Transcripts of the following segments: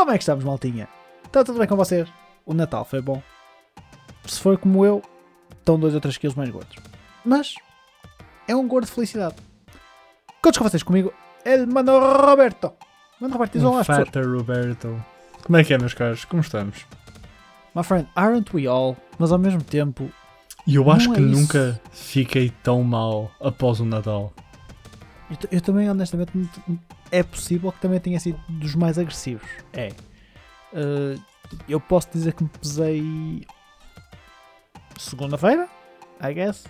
Como é que estamos, maltinha? Está tudo bem com vocês? O Natal foi bom? Se for como eu, estão 2 ou 3 quilos mais gordos. Mas é um gordo de felicidade. Contos com vocês comigo, El Mano Roberto. Mano Roberto, diz Um olá às pessoas. Fatter Roberto. Como é que é, meus caros? Como estamos? My friend, aren't we all? Mas ao mesmo tempo, E eu acho que é nunca fiquei tão mal após o Natal. eu, eu também, honestamente, é possível que também tenha sido dos mais agressivos. É. Eh, eu posso dizer que me pesei segunda-feira, I guess.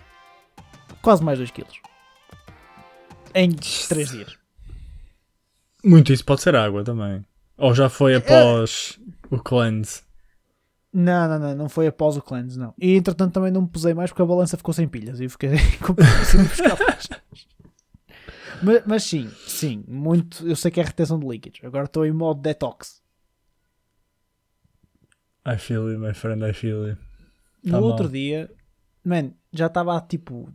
Quase mais 2 quilos. Em 3 dias. Muito isso pode ser água também. Ou já foi após o cleanse. Não, não, não, não foi após o cleanse, não. E entretanto também não me pesei mais porque a balança ficou sem pilhas e eu fiquei com mais. Mas, mas sim, sim, muito. Eu sei que é retenção de líquidos. Agora estou em modo detox. I feel you, my friend, I feel you. No Tá outro mal. dia, man, já estava tipo.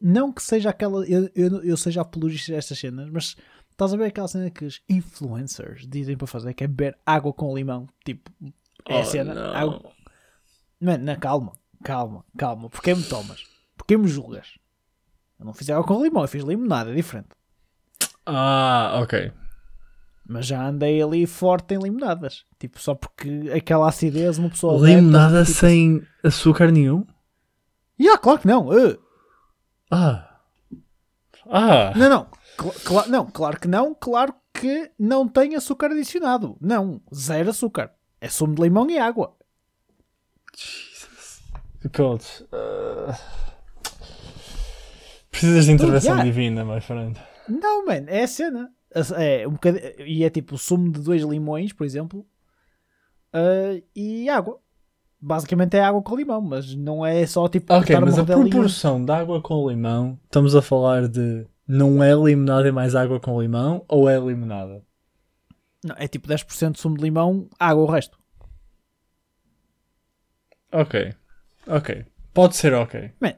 Não que seja aquela. Eu, eu, eu seja apologista destas cenas, mas estás a ver aquela cena que os influencers dizem para fazer, que é beber água com limão. Tipo, é a Oh, cena. não. Água, Mano, não, calma, calma, calma. Porquê me tomas? Porquê me julgas? Eu não fiz água com limão, eu fiz limonada, é diferente. Ah, ok. Mas já andei ali forte em limonadas. Tipo, só porque aquela acidez uma pessoa. Limonada tipo, sem açúcar nenhum? Ya, claro que não. eh. Ah. Ah. Não, não. Cla- não, claro que não. Claro que não tem açúcar adicionado. Não, zero açúcar. É sumo de limão e água. Jesus. God. Uh... Precisas de intervenção yeah. divina, my friend. Não, man, é a cena. É um bocadi- E é tipo sumo de dois limões, por exemplo, ah, e água. Basicamente é água com limão, mas não é só tipo Ok, mas a proporção de água com limão, estamos a falar de não é limonada e mais água com limão ou é limonada? Não, é tipo 10% de sumo de limão, água o resto. Ok, ok. Pode ser ok. Man,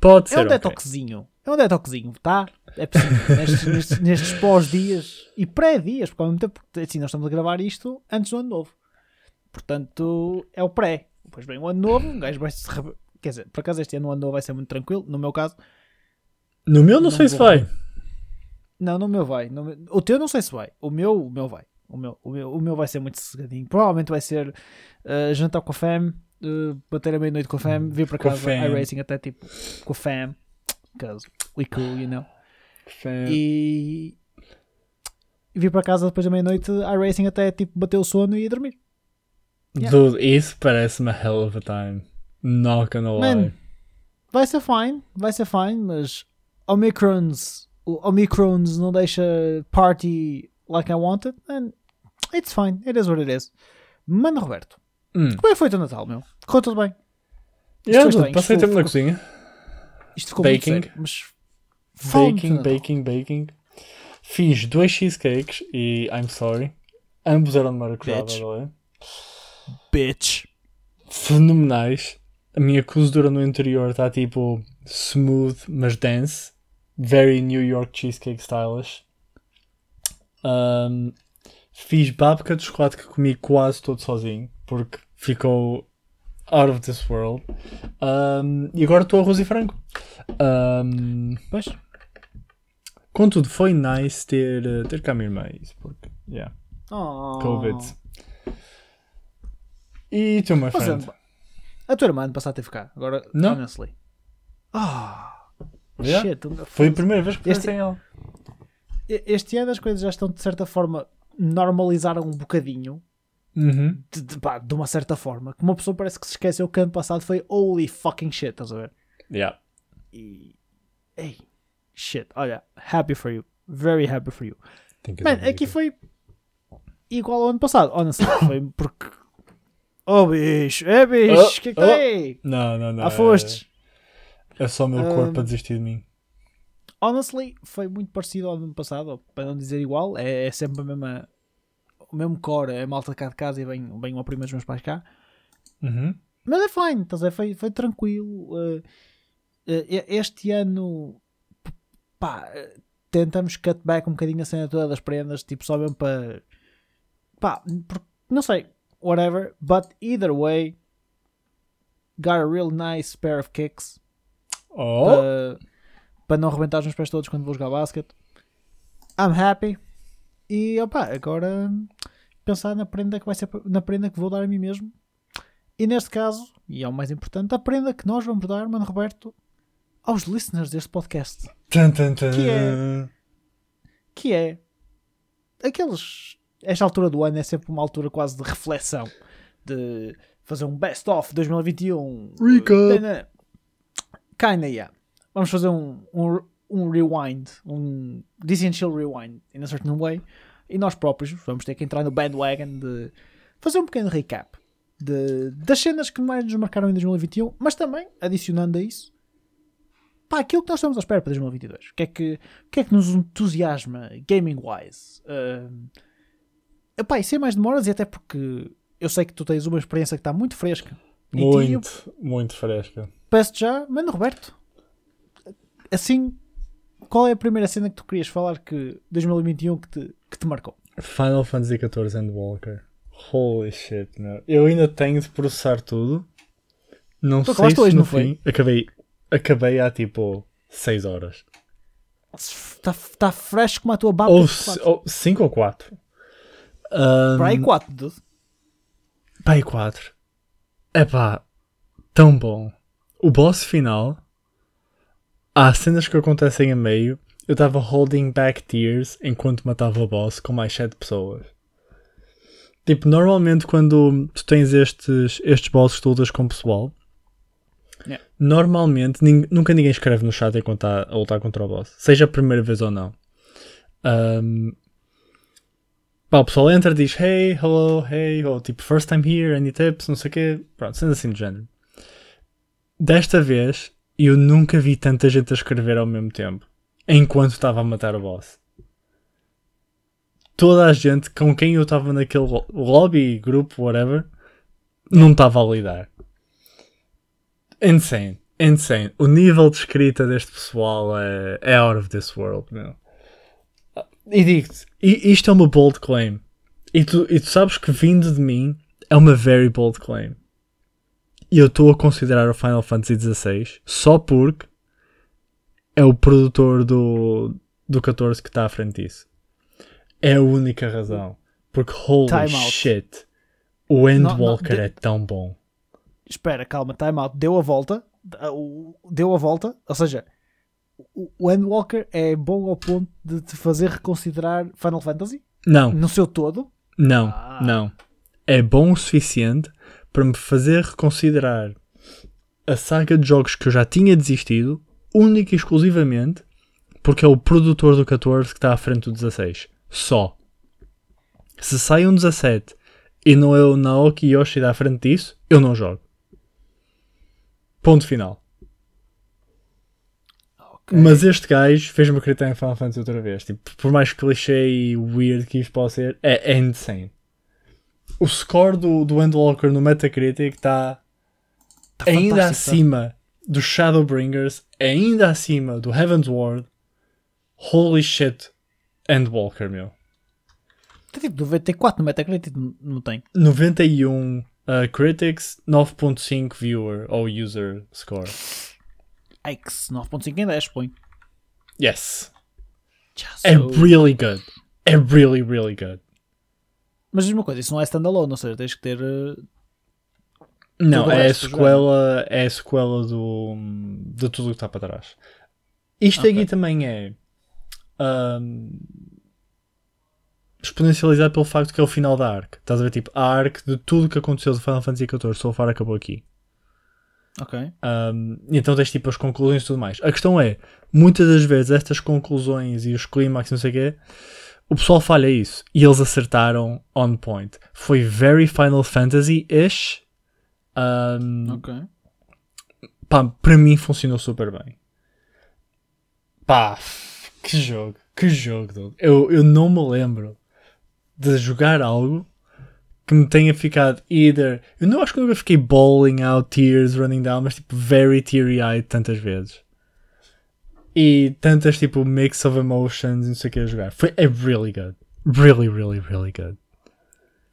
Pode É ser um ok. detoxinho. É um detoxinho, tá? É possível. nestes, nestes, nestes pós-dias e pré-dias, porque ao mesmo tempo, assim, nós estamos a gravar isto antes do ano novo. Portanto, é o pré. Depois vem o ano novo, um gajo vai se. Quer dizer, por acaso este ano o ano novo vai ser muito tranquilo. No meu caso, No meu não, Não sei se vou. vai. não, no meu vai. No meu- O teu não sei se vai. O meu, o meu vai. O meu, o meu, o meu vai ser muito sossegadinho. Provavelmente vai ser uh, jantar com a fam, uh, bater a meia-noite com a fam, vir para casa, iRacing até tipo com a fam. Because we cool, you know. Fam. e vir para casa depois da meia-noite iRacing até tipo bater o sono e ir dormir. Yeah. Dude, isso parece-me a hell of a time. Not gonna lie. Man, vai ser fine, vai ser fine, mas Omicrons, o Omicrons não deixa party like I wanted, and it's fine, it is what it is. Mano Roberto, Hum. como é que foi o teu Natal, meu? Correu tudo bem? Yeah, dude, passei tempo na cozinha. Isto ficou Baking. muito sério, mas Baking, Natal. baking, baking. Fiz dois cheesecakes e I'm sorry. Ambos eram de maracujá, by Bitch. the way. Bitch. Fenomenais. A minha cozedura no interior está tipo smooth, mas dense. Very New York cheesecake stylish. Um, fiz babka de chocolate que comi quase todo sozinho, porque ficou out of this world. Um, e agora estou arroz e frango. Um, Pois, Contudo, foi nice ter, eh, ter cá a minha irmã, isso, porque, yeah, oh. Covid. E tu, my Mas, friend? a tua irmã ano passado teve cá, agora, Não. honestly. Ah, Yeah. shit. Foi a primeira vez que Este- ela. Este ano as coisas já estão de certa forma normalizaram um bocadinho Uhum. de, de- pá, de uma certa forma. Que uma pessoa parece que se esqueceu que ano passado foi holy fucking shit, estás a ver? Yeah. E. Ei, shit, olha, happy for you. Very happy for you. Man, aqui foi igual ao ano passado, honestly. foi porque. Oh bicho, é bicho, o Oh, que é que oh. Não, não, não. Ah, fostes. É, é só o meu corpo Um, a desistir de mim. Honestly, foi muito parecido ao ano passado, para não dizer igual, é, é sempre a mesma, o mesmo core, é malta cá de casa e vem, vem uma prima dos meus pais cá. Uhum. Mas é fine, estás a foi, foi tranquilo. eh, eh, este ano, pá, tentamos cut back um bocadinho a cena toda das prendas, tipo, só mesmo para pá, não sei, whatever, but either way, got a real nice pair of kicks Oh! para, para não arrebentar nos pés todos quando vou jogar basquete. I'm happy. E opá, agora pensar na prenda que vai ser na prenda que vou dar a mim mesmo. E neste caso, e é o mais importante, a prenda que nós vamos dar, Mano Roberto, aos listeners deste podcast. Tan, tan, tan. Que é- que é aqueles. Esta altura do ano é sempre uma altura quase de reflexão, de fazer um best-of 2021. Recap. Né, Kinda, yeah. Vamos fazer um, um, um rewind, um Essential Rewind, in a certain way, e nós próprios vamos ter que entrar no bandwagon de fazer um pequeno recap de, das cenas que mais nos marcaram em 2021, mas também, adicionando a isso, pá, aquilo que nós estamos à espera para 2022. O que é que, o que, é que nos entusiasma gaming-wise? Uh, epá, e sem mais demoras, e até porque eu sei que tu tens uma experiência que está muito fresca. em ti, Muito, muito fresca. peço já, mano Roberto, assim, qual é a primeira cena que tu querias falar que 2021 que te, que te marcou? Final Fantasy XIV and Walker. Holy shit, meu. Eu ainda tenho de processar tudo. Não Tu sei se hoje, no não foi? fim. Acabei, acabei há tipo 6 horas. Está tá fresh como a tua baba. Ou 5 ou 4. Para aí 4, dude. Pai 4. Epá, tão bom. O boss final. Há cenas que acontecem a meio. Eu estava holding back tears enquanto matava o boss com mais 7 pessoas. Tipo, normalmente quando tu tens estes, estes bosses lutas com o pessoal, Yeah. normalmente nin- nunca ninguém escreve no chat enquanto está a lutar contra o boss. Seja a primeira vez ou não. Ahm, pá, o pessoal entra diz hey, hello, hey, ou tipo first time here, any tips, não sei o quê. Pronto, sendo assim do género. Desta vez eu nunca vi tanta gente a escrever ao mesmo tempo enquanto estava a matar o boss. Toda a gente com quem eu estava naquele lo- lobby, grupo, whatever, não estava a lidar. Insane, insane. O nível de escrita deste pessoal é, é out of this world, meu. E digo-te, isto é uma bold claim. E tu, e tu sabes que vindo de mim é uma very bold claim. E eu estou a considerar o Final Fantasy XVI só porque é o produtor do, do 14 que está à frente disso. É a única razão. Porque holy Time out. shit, o Endwalker de- é tão bom. Espera, calma, time out. Deu a volta. ah, Deu a volta. Ou seja, o o Endwalker é bom ao ponto de te fazer reconsiderar Final Fantasy Não, no seu todo. não, Ah. não. É bom o suficiente para me fazer reconsiderar a saga de jogos que eu já tinha desistido, única e exclusivamente porque é o produtor do 14 que está à frente do 16. Só. Se sai um 17 e não é o Naoki Yoshida à frente disso, eu não jogo. Ponto final. Ok. Mas este gajo fez-me acreditar em Final Fantasy outra vez. Tipo, por mais clichê e weird que isto possa ser, é, é insane. O score do, do Endwalker no Metacritic está Tá ainda tá? acima dos Shadowbringers, ainda acima do Heaven's Ward. Holy shit, Endwalker, meu. Tem tipo 94 no Metacritic, não- tem. 91 uh, critics, 9.5 viewer ou user score. X 9.5 em 10, põe. Yes. Já É sou- really good. É really, really good. Mas diz uma coisa, isso não é standalone, ou seja, tens que ter. Não, é a sequela, é a sequela do, de tudo o que está para trás. Isto Ok. aqui também é ahm, exponencializado pelo facto que é o final da arc. Estás a ver, tipo, a arc de tudo o que aconteceu do Final Fantasy XIV so far acabou aqui. Ok. Um, e então tens tipo as conclusões e tudo mais. A questão é, muitas das vezes estas conclusões e os clímax e não sei o quê, o pessoal falha isso. E eles acertaram on point. Foi very Final Fantasy-ish. Um, Ok. pá, para mim funcionou super bem. Pá, que jogo, que jogo. Eu, eu não me lembro de jogar algo que me tenha ficado either. Eu não acho que eu nunca fiquei bawling out, tears running down, mas tipo very teary-eyed tantas vezes. E tantas tipo mix of emotions e não sei o que a jogar. Foi é really good. Really, really, really good.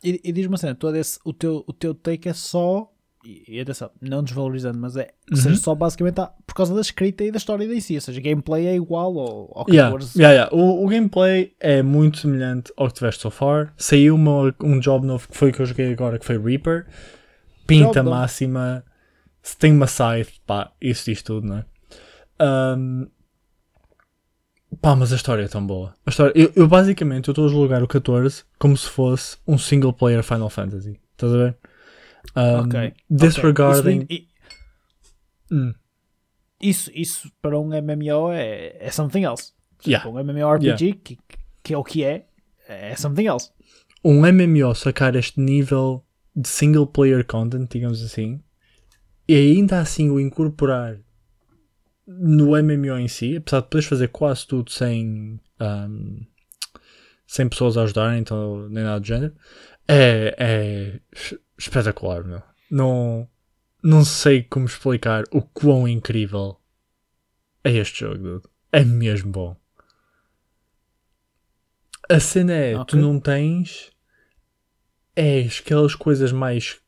E, e diz-me uma cena, todo esse, o, teu, o teu take é só. E, e atenção, não desvalorizando, mas é. Ou seja, Uhum. só basicamente há- por causa da escrita e da história em si. Ou seja, gameplay é igual ao, ao Yeah, 14. yeah, yeah. O, o gameplay é muito semelhante ao que tiveste so far. Saiu uma, um job novo que foi o que eu joguei agora, que foi Reaper. Pinta novo. máxima. Se tem uma scythe, pá, isso diz tudo, não é? Ahm, pá, mas a história é tão boa. A história, eu, eu basicamente eu estou a jogar o 14 como se fosse um single player Final Fantasy. Estás a ver? Ahm, Ok. Disregarding. Ok. Isso, Hum, isso, isso para um MMO é, é something else. Yeah. Para um MMORPG, que, que é o que é, é something else. um MMO sacar este nível de single player content, digamos assim, e ainda assim o incorporar no MMO em si, apesar de poderes fazer quase tudo sem, ahm, sem pessoas a ajudarem, então nem nada do género, é, é espetacular, meu. Não, não sei como explicar o quão incrível é este jogo, dude. É mesmo bom. A cena é, tu Ok. não tens é aquelas coisas mais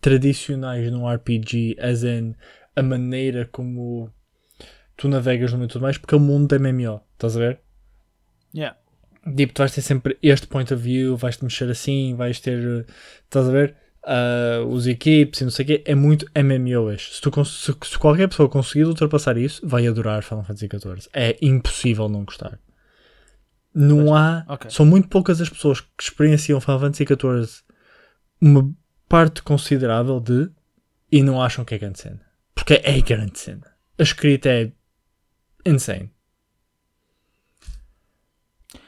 tradicionais num RPG, as in a maneira como tu navegas no mundo e tudo mais, porque é o mundo da MMO, estás a ver? Yeah. Tipo, tu vais ter sempre este point of view, vais-te mexer assim, vais ter, eh, estás a ver? Ah, os equipes e não sei o quê, é muito MMO-ish. Se, tu se, se qualquer pessoa conseguir ultrapassar isso, vai adorar Final Fantasy XIV. É impossível não gostar. Não há. ok. São muito poucas as pessoas que experienciam Final Fantasy XIV uma parte considerável de e não acham que é grande cena. Porque é grande cena. A escrita é insane.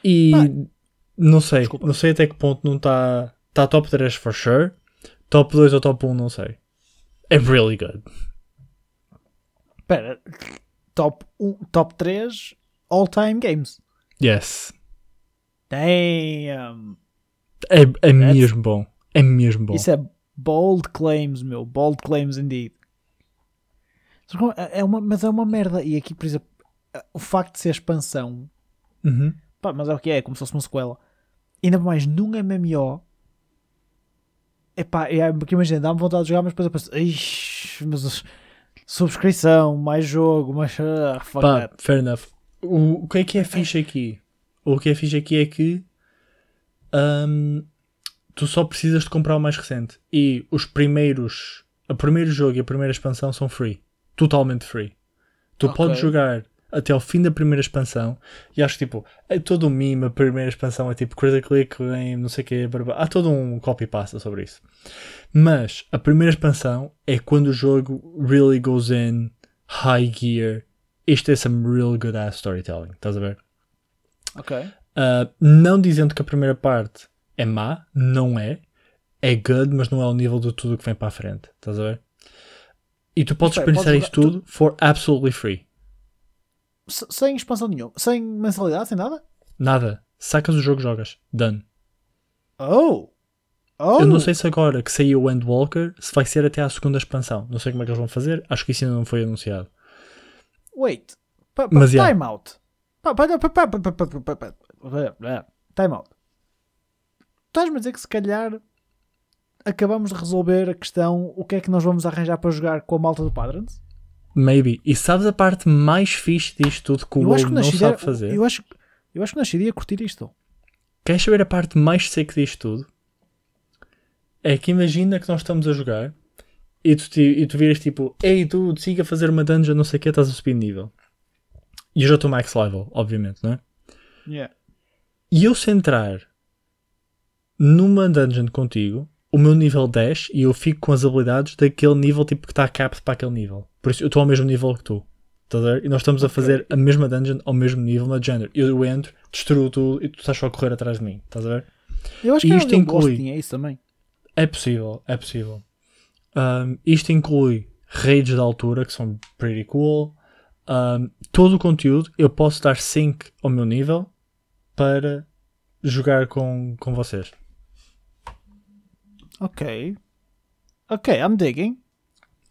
E Ah, não sei, desculpa. não sei até que ponto não está tá top 3 for sure. Top 2 ou top 1, não sei. É really good. Espera, top, um, top 3 all-time games. Yes. Damn! É, é mesmo bom. É mesmo bom. Isso é bold claims, meu. Bold claims indeed. Que É uma, mas é uma merda. E aqui, por exemplo, o facto de ser expansão, Uhum. pá, mas é o que é, é como se fosse uma sequela. Ainda mais num MMO. Epá, é, porque imagina, dá-me vontade de jogar, mas depois eu penso, "Ixi, mas subscrição, mais jogo, mais. ah, fuck Pá, that." fair enough. O, o que é que é fixe aqui? O que é fixe aqui é que hum, tu só precisas de comprar o mais recente. E os primeiros, o primeiro jogo e a primeira expansão são free. Totalmente free. Tu Ok. podes jogar até ao fim da primeira expansão e acho que tipo, é todo um meme, a primeira expansão é tipo critically acclaimed, não sei o que, há todo um copy-pasta sobre isso. Mas a primeira expansão é quando o jogo really goes in high gear. Isto é some real good ass storytelling, estás a ver? Ok. Uh, não dizendo que a primeira parte é má, não é. É good, mas não é ao nível de tudo que vem para a frente, estás a ver? E tu podes Espera, experienciar podes isso tudo for absolutely free sem expansão nenhuma, sem mensalidade, sem nada? Nada. Sacas o jogo, jogas. Done. Oh! Oh. Eu não sei se agora que saiu o Endwalker se vai ser até à segunda expansão. Não sei como é que eles vão fazer. Acho que isso ainda não foi anunciado. Wait. Pa, pa, Mas, time out. Time out. Estás-me a dizer que se calhar acabamos de resolver a questão o que é que nós vamos arranjar para jogar com a malta do Padrons? Maybe. E sabes a parte mais fixe disto tudo que o que não Nascid sabe fazer? eu acho, eu acho que o Nascid ia curtir isto. Queres saber a parte mais seca disto tudo? É que imagina que nós estamos a jogar e tu, e tu viras tipo, ei, tu siga a fazer uma dungeon, não sei o que, estás a subir nível. E eu já estou max level, obviamente, não é? Yeah. E eu se entrar numa dungeon contigo, o meu nível 10 e eu fico com as habilidades daquele nível tipo que está capped para aquele nível. Por isso eu estou ao mesmo nível que tu. E nós estamos a fazer a mesma dungeon ao mesmo nível na género. Eu entro, destruo tudo e tu estás só a correr atrás de mim. Estás a ver? Eu acho E que era isto Wars inclui- tinha isso também. É possível, é possível. Um, isto inclui raids de altura que são pretty cool. Um, todo o conteúdo eu posso dar sync ao meu nível para jogar com, com vocês. Ok. Ok, I'm digging.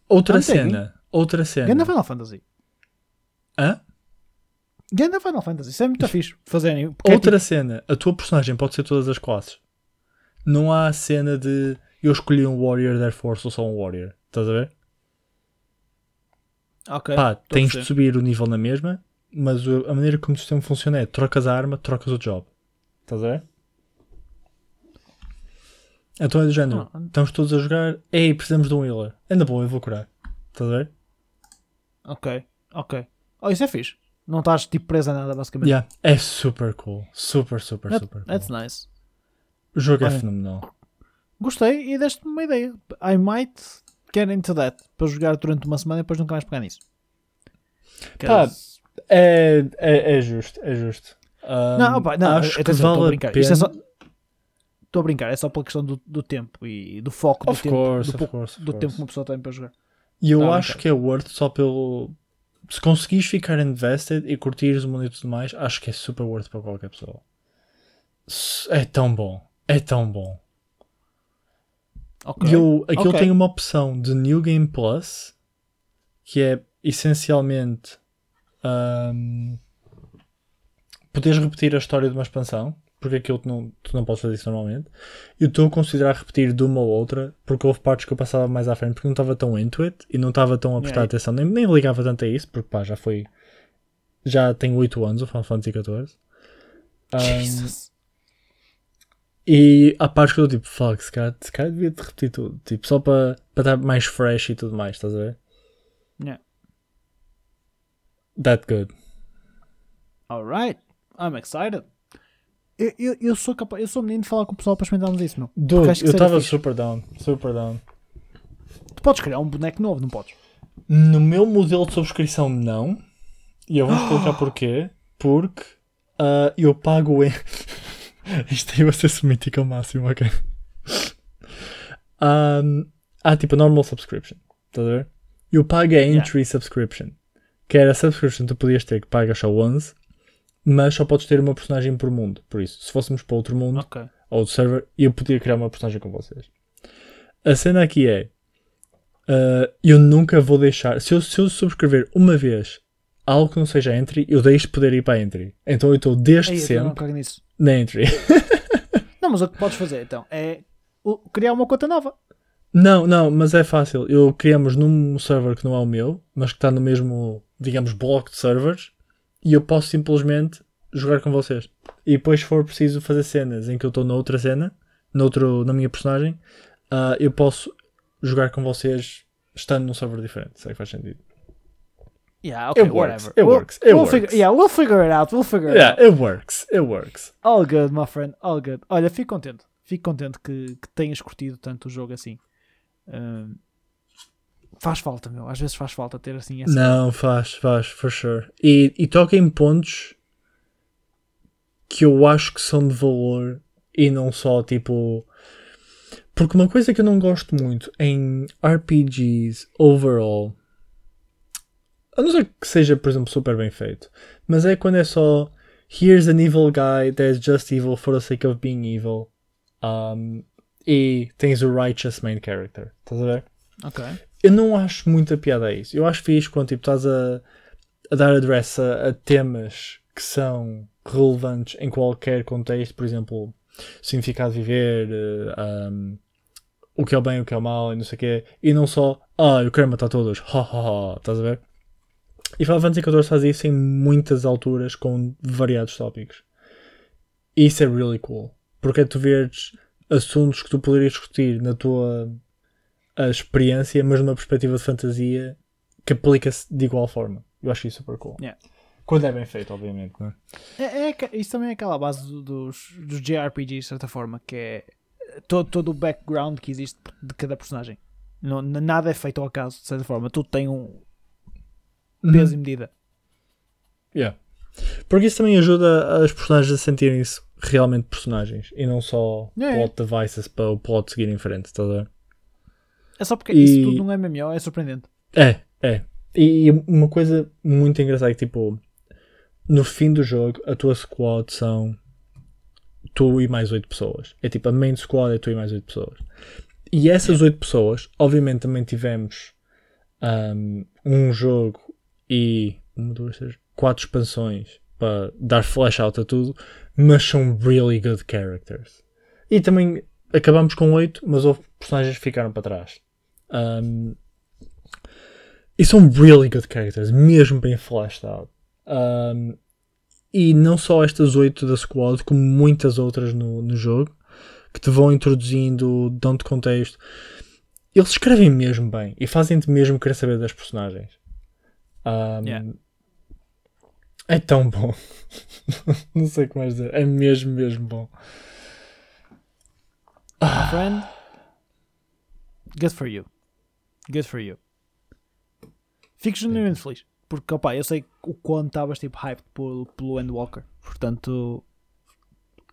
Outra I'm digging. cena, outra cena. Ganda Final Fantasy. Hã? Ganda Final Fantasy. Isso é muito fixe fazerem. é Outra cena, a tua personagem pode ser todas as classes. não há a cena de eu escolhi um Warrior, therefore sou só um Warrior. Estás a ver? Ok. Pá, tens de subir o nível na mesma, mas a maneira como o sistema funciona é trocas a arma, trocas o job. Estás a ver? Então é do género. Ah. Estamos todos a jogar. Ei, precisamos de um healer. Anda boa, eu vou curar. Estás a ver? Ok, ok. Oh, isso é fixe. Não estás tipo preso a nada, basicamente. Yeah. É super cool. Super, super, That- super cool. that's nice. O jogo é Olha. fenomenal. Gostei e deste-me uma ideia. I might get into that para jogar durante uma semana e depois nunca mais pegar nisso. Pá, É, é, é justo, é justo. Um, Não, opa, não, acho que estou a vale a pena. Isto é só. Estou a brincar, é só pela questão do, do tempo e do foco do Of tempo, course, do, pouco- course, do tempo que uma pessoa tem para jogar. E eu acho que é worth só pelo. Se conseguires ficar invested e curtires o mundo e tudo mais, acho que é super worth para qualquer pessoa. É tão bom. É tão bom. Ok. E eu, aquilo Ok. tem uma opção de New Game Plus que é essencialmente ahm, poderes repetir a história de uma expansão, porque aquilo tu não, tu não podes fazer isso normalmente. Eu estou a considerar repetir de uma ou outra, porque houve partes que eu passava mais à frente porque não estava tão into it e não estava tão a prestar Yeah. atenção, nem, nem ligava tanto a isso, porque pá, já foi. Já tenho 8 anos, o Final Fantasy XIV. Ahm, Jesus. e há partes que eu tipo, fuck, se calhar, se calhar devia te repetir tudo, tipo, só para para estar mais fresh e tudo mais, estás a ver? Yeah. That good. Alright, I'm excited. Eu, eu, eu sou capaz, eu sou menino de falar com o pessoal para experimentarmos isso, meu. Dude, eu estava super down, super down. Tu podes criar um boneco novo, não podes? No meu modelo de subscrição, não. E eu vou explicar porquê. Porque ah, eu pago em. Isto aí vai ser semítico ao máximo, ok? Um, há tipo a normal subscription. Estás a ver? Eu pago a entry subscription. Que era a subscription que tu podias ter que pagas só 11. Mas só podes ter uma personagem por mundo. Por isso, se fôssemos para outro mundo, Ok. ou do server eu podia criar uma personagem com vocês. A cena aqui é uh, eu nunca vou deixar. Se eu, se eu subscrever uma vez algo que não seja entry, eu deixo de poder ir para a entry. Então eu estou desde não sempre na entry. Não, mas o que podes fazer então é criar uma conta nova. não, não, mas é fácil. Eu criamos num server que não é o meu, mas que está no mesmo, digamos, bloco de servers e eu posso simplesmente jogar com vocês. E depois, se for preciso fazer cenas em que eu estou noutra cena, noutro, na minha personagem, ah, eu posso jogar com vocês estando num server diferente. Sei que faz sentido. Yeah, okay, It works, whatever. it We'll- works, it we'll works. Figure, yeah, we'll figure it out. We'll figure it Yeah, out. it works, it works. All good, my friend. All good. Olha, fico contente. Fico contente que, que tenhas curtido tanto o jogo assim. Ahm, faz falta, meu. Às vezes faz falta ter assim essa. Não, faz, faz, for sure. E, e toca em pontos que eu acho que são de valor e não só tipo. Porque uma coisa que eu não gosto muito em RPGs overall, a não ser que seja, por exemplo, super bem feito, mas é quando é só here's an evil guy that's just evil for the sake of being evil um, e tens o righteous main character. Estás a ver? Ok. Eu não acho muita piada a isso. Eu acho fixe quando tipo, estás a, a dar address a, a temas que são relevantes em qualquer contexto, por exemplo, significado de viver, eh, um, o que é o bem, o que é o mal, e não sei o quê, e não só, ah, eu quero matar todos, ha ha ha, estás a ver? E Final Fantasy XIV faz isso em muitas alturas com variados tópicos. E isso é really cool, porque é tu veres assuntos que tu poderias discutir na tua a experiência, mas numa perspectiva de fantasia que aplica-se de igual forma. Eu acho isso super cool. Yeah. Quando é bem feito, obviamente, não é? É, é isso também é aquela base do- dos, dos JRPGs, de certa forma, que é todo, todo o background que existe de cada personagem. Não, nada é feito ao acaso, de certa forma. Tudo tem um peso e medida. Yeah. Porque isso também ajuda as personagens a sentirem-se realmente personagens e não só Yeah. plot devices para o plot seguir em frente, estás a ver? É só porque E- isso tudo não é MMO, é surpreendente. É, é. E uma coisa muito engraçada é que, tipo, no fim do jogo, a tua squad são tu e mais oito pessoas. É tipo, a main squad é tu e mais oito pessoas. E essas oito pessoas, obviamente, também tivemos um, um jogo e uma, duas, três, quatro expansões para dar flash out a tudo, mas são really good characters. E também acabamos com 8, mas houve personagens que ficaram para trás. Um, e são really good characters, mesmo bem fleshed out. Um, e não só estas 8 da squad, como muitas outras no, no jogo, que te vão introduzindo, dão-te contexto. Eles escrevem mesmo bem e fazem-te mesmo querer saber das personagens. Um, Yeah. É tão bom. não sei o que mais dizer. É mesmo, mesmo bom. My friend, good for you. Good for you. Fico genuinamente feliz. Porque, opá, eu sei o quanto estavas tipo hyped pelo, pelo Endwalker. Portanto,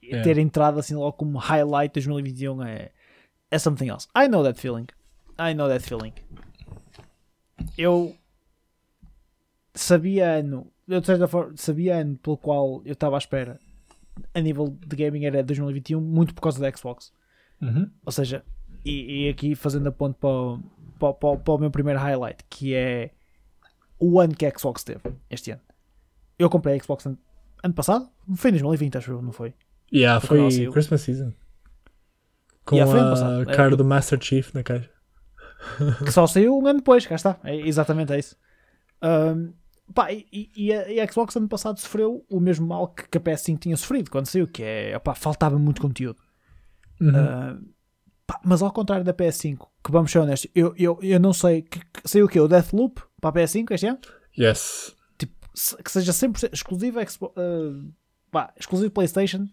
É. ter entrado assim logo como highlight 2021 é, é something else. I know that feeling. I know that feeling. Eu sabia ano, eu de certa forma, sabia ano pelo qual eu estava à espera a nível de gaming era 2021, muito por causa da Xbox. Uhum. Ou seja, e, e aqui fazendo a ponto para, o- para, o- para, para o meu primeiro highlight, que é o ano que a Xbox teve este ano. Eu comprei a Xbox ano, ano passado, foi em 2020, acho eu, não foi? Yeah, Foi foi. Christmas Season. Com Yeah, a cara eu- do Master Chief na caixa. que só saiu um ano depois, cá está, é, exatamente é isso. Ahm, pá, e, e- a, e a Xbox ano passado sofreu o mesmo mal que, que a PS5 tinha sofrido quando saiu, que é, opá, faltava muito conteúdo. Uhum. Ah, pá, mas ao contrário da PS5, que vamos ser honestos, eu, eu, eu não sei, que, que, saiu o quê? O Deathloop para a PS5 este ano? Yes. Tipo, se- que seja 100% exclusivo, ah, pá, exclusivo PlayStation.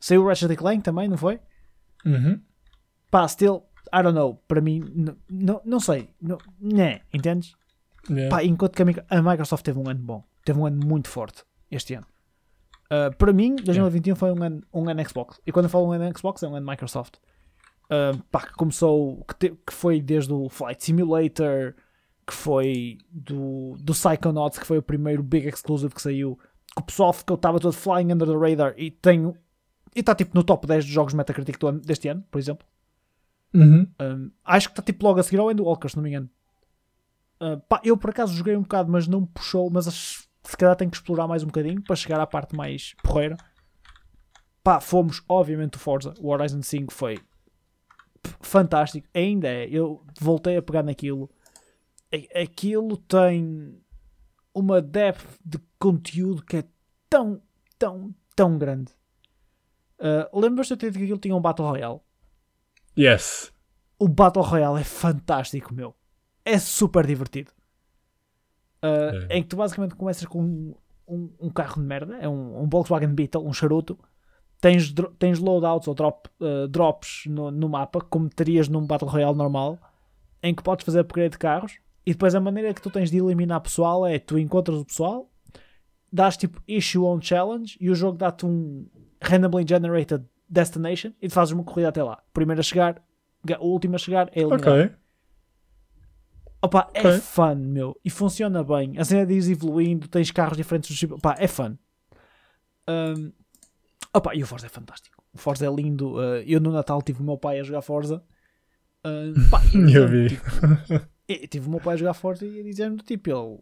Saiu o Ratchet Clank também, não foi? Uhum. Pá, still, I don't know, para mim, não não sei, não, né, entendes? Yeah. Pá, enquanto que a a Microsoft teve um ano bom, teve um ano muito forte este ano. Uh, para mim, 2021 foi um ano, um ano Xbox. E quando eu falo um ano Xbox, é um ano Microsoft. Uh, pá, que começou, que, te- que foi desde o Flight Simulator, que foi do, do Psychonauts, que foi o primeiro big exclusive que saiu. Que o pessoal ficou, estava todo flying under the radar e tem. E está tipo no top 10 dos jogos Metacritic do deste ano, por exemplo. Uhum. Um, acho que está tipo logo a seguir ao Endwalker, se não me engano. Uh, pá, eu por acaso joguei um bocado, mas não me puxou. Mas se calhar tenho que explorar mais um bocadinho para chegar à parte mais porreira. Pá, fomos, obviamente, o Forza. O Horizon 5 foi fantástico. Ainda é. Eu voltei a pegar naquilo. Aquilo tem uma depth de conteúdo que é tão, tão, tão grande. Uh, Lembras-te de que aquilo tinha um Battle Royale? Yes. o Battle Royale é fantástico, meu. É super divertido. Uh, É. Em que tu basicamente começas com um, um, um carro de merda, é um, um Volkswagen Beetle, um charuto. Tens, tens loadouts ou drop, uh, drops no, no mapa, como terias num Battle Royale normal, em que podes fazer upgrade de carros. E depois a maneira que tu tens de eliminar pessoal é tu encontras o pessoal, dás tipo issue on challenge e o jogo dá-te um randomly generated destination e tu fazes uma corrida até lá. Primeiro a chegar, ga- o último a chegar é eliminado. Ok. Opa, é Ok. fun, meu. E funciona bem. A cena diz evoluindo, tens carros diferentes do tipo. Opa, é fun. Um, opa, e o Forza é fantástico. O Forza é lindo. Uh, eu no Natal tive o meu pai a jogar Forza. Uh, pá, e Eu vi. tipo, e tive o meu pai a jogar Forza e a dizer-me tipo, ele.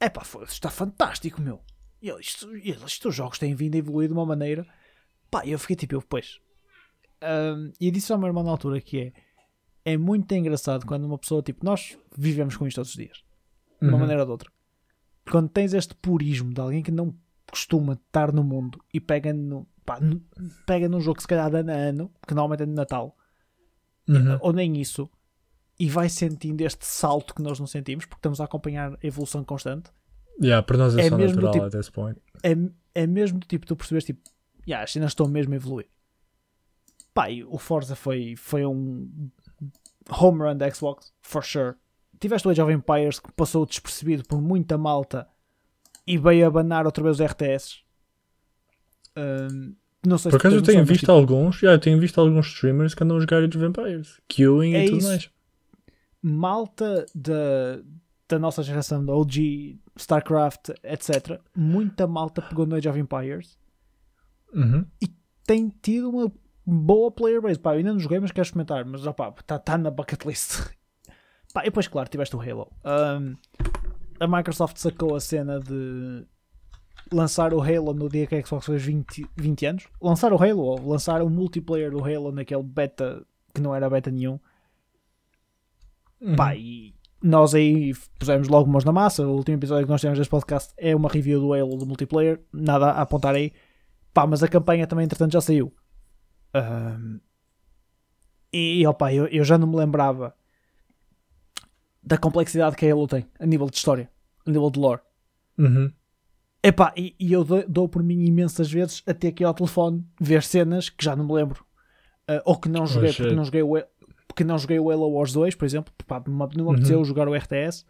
É pá, está fantástico, meu. E ele, isto, e ele, estes jogos têm vindo a evoluir de uma maneira. Pá, e eu fiquei tipo, eu, pois. Um, e eu disse ao meu irmão na altura que é. É muito engraçado quando uma pessoa, tipo, nós vivemos com isto todos os dias, de uma Uhum. maneira ou de outra. Quando tens este purismo de alguém que não costuma estar no mundo e pega, no, pá, no- pega num jogo que se calhar de ano a ano, que normalmente é de Natal, Uhum. ou nem isso, e vai sentindo este salto que nós não sentimos, porque estamos a acompanhar a evolução constante, Yeah, para nós é, É só mesmo natural tipo- at this point. é, é mesmo do tipo, tu percebes, tipo, yeah, as cenas estão mesmo a evoluir. Pá, o Forza foi, foi um home run da Xbox, for sure. Tiveste o Age of Empires que passou despercebido por muita malta e veio abanar outra vez os RTS. Um, não sei Por se acaso eu tenho visto alguns, yeah, eu tenho visto alguns streamers que andam a jogar Age of Vampires, queuing É e tudo isso. mais. tipo, malta da, da nossa geração, da OG, StarCraft, etc. Muita malta pegou no Age of Empires Uhum. tem tido uma boa player base. Pá, eu ainda não joguei, mas quero experimentar. Mas está tá na bucket list. Pá, e depois, claro, tiveste o Halo. Um, a Microsoft sacou a cena de lançar o Halo no dia que a Xbox fez 20, 20 anos. Lançar o Halo, ou lançar o multiplayer do Halo naquele beta que não era beta nenhum. Uhum. Pá, e nós aí pusemos logo mãos na massa. O último episódio que nós temos deste podcast é uma review do Halo do multiplayer. Nada a apontar aí. Pá, mas a campanha também, entretanto, já saiu. Ahm, e, opá, eu, eu já não me lembrava da complexidade que a Halo tem a nível de história, a nível de lore. Uhum. Epá, e, e eu dou, dou por mim imensas vezes até aqui ao telefone ver cenas que já não me lembro. Ah, ou que não joguei, Oh, porque não joguei, o, porque não joguei o Halo Wars 2, por exemplo. Pá, não me Uhum. apeteceu jogar o RTS.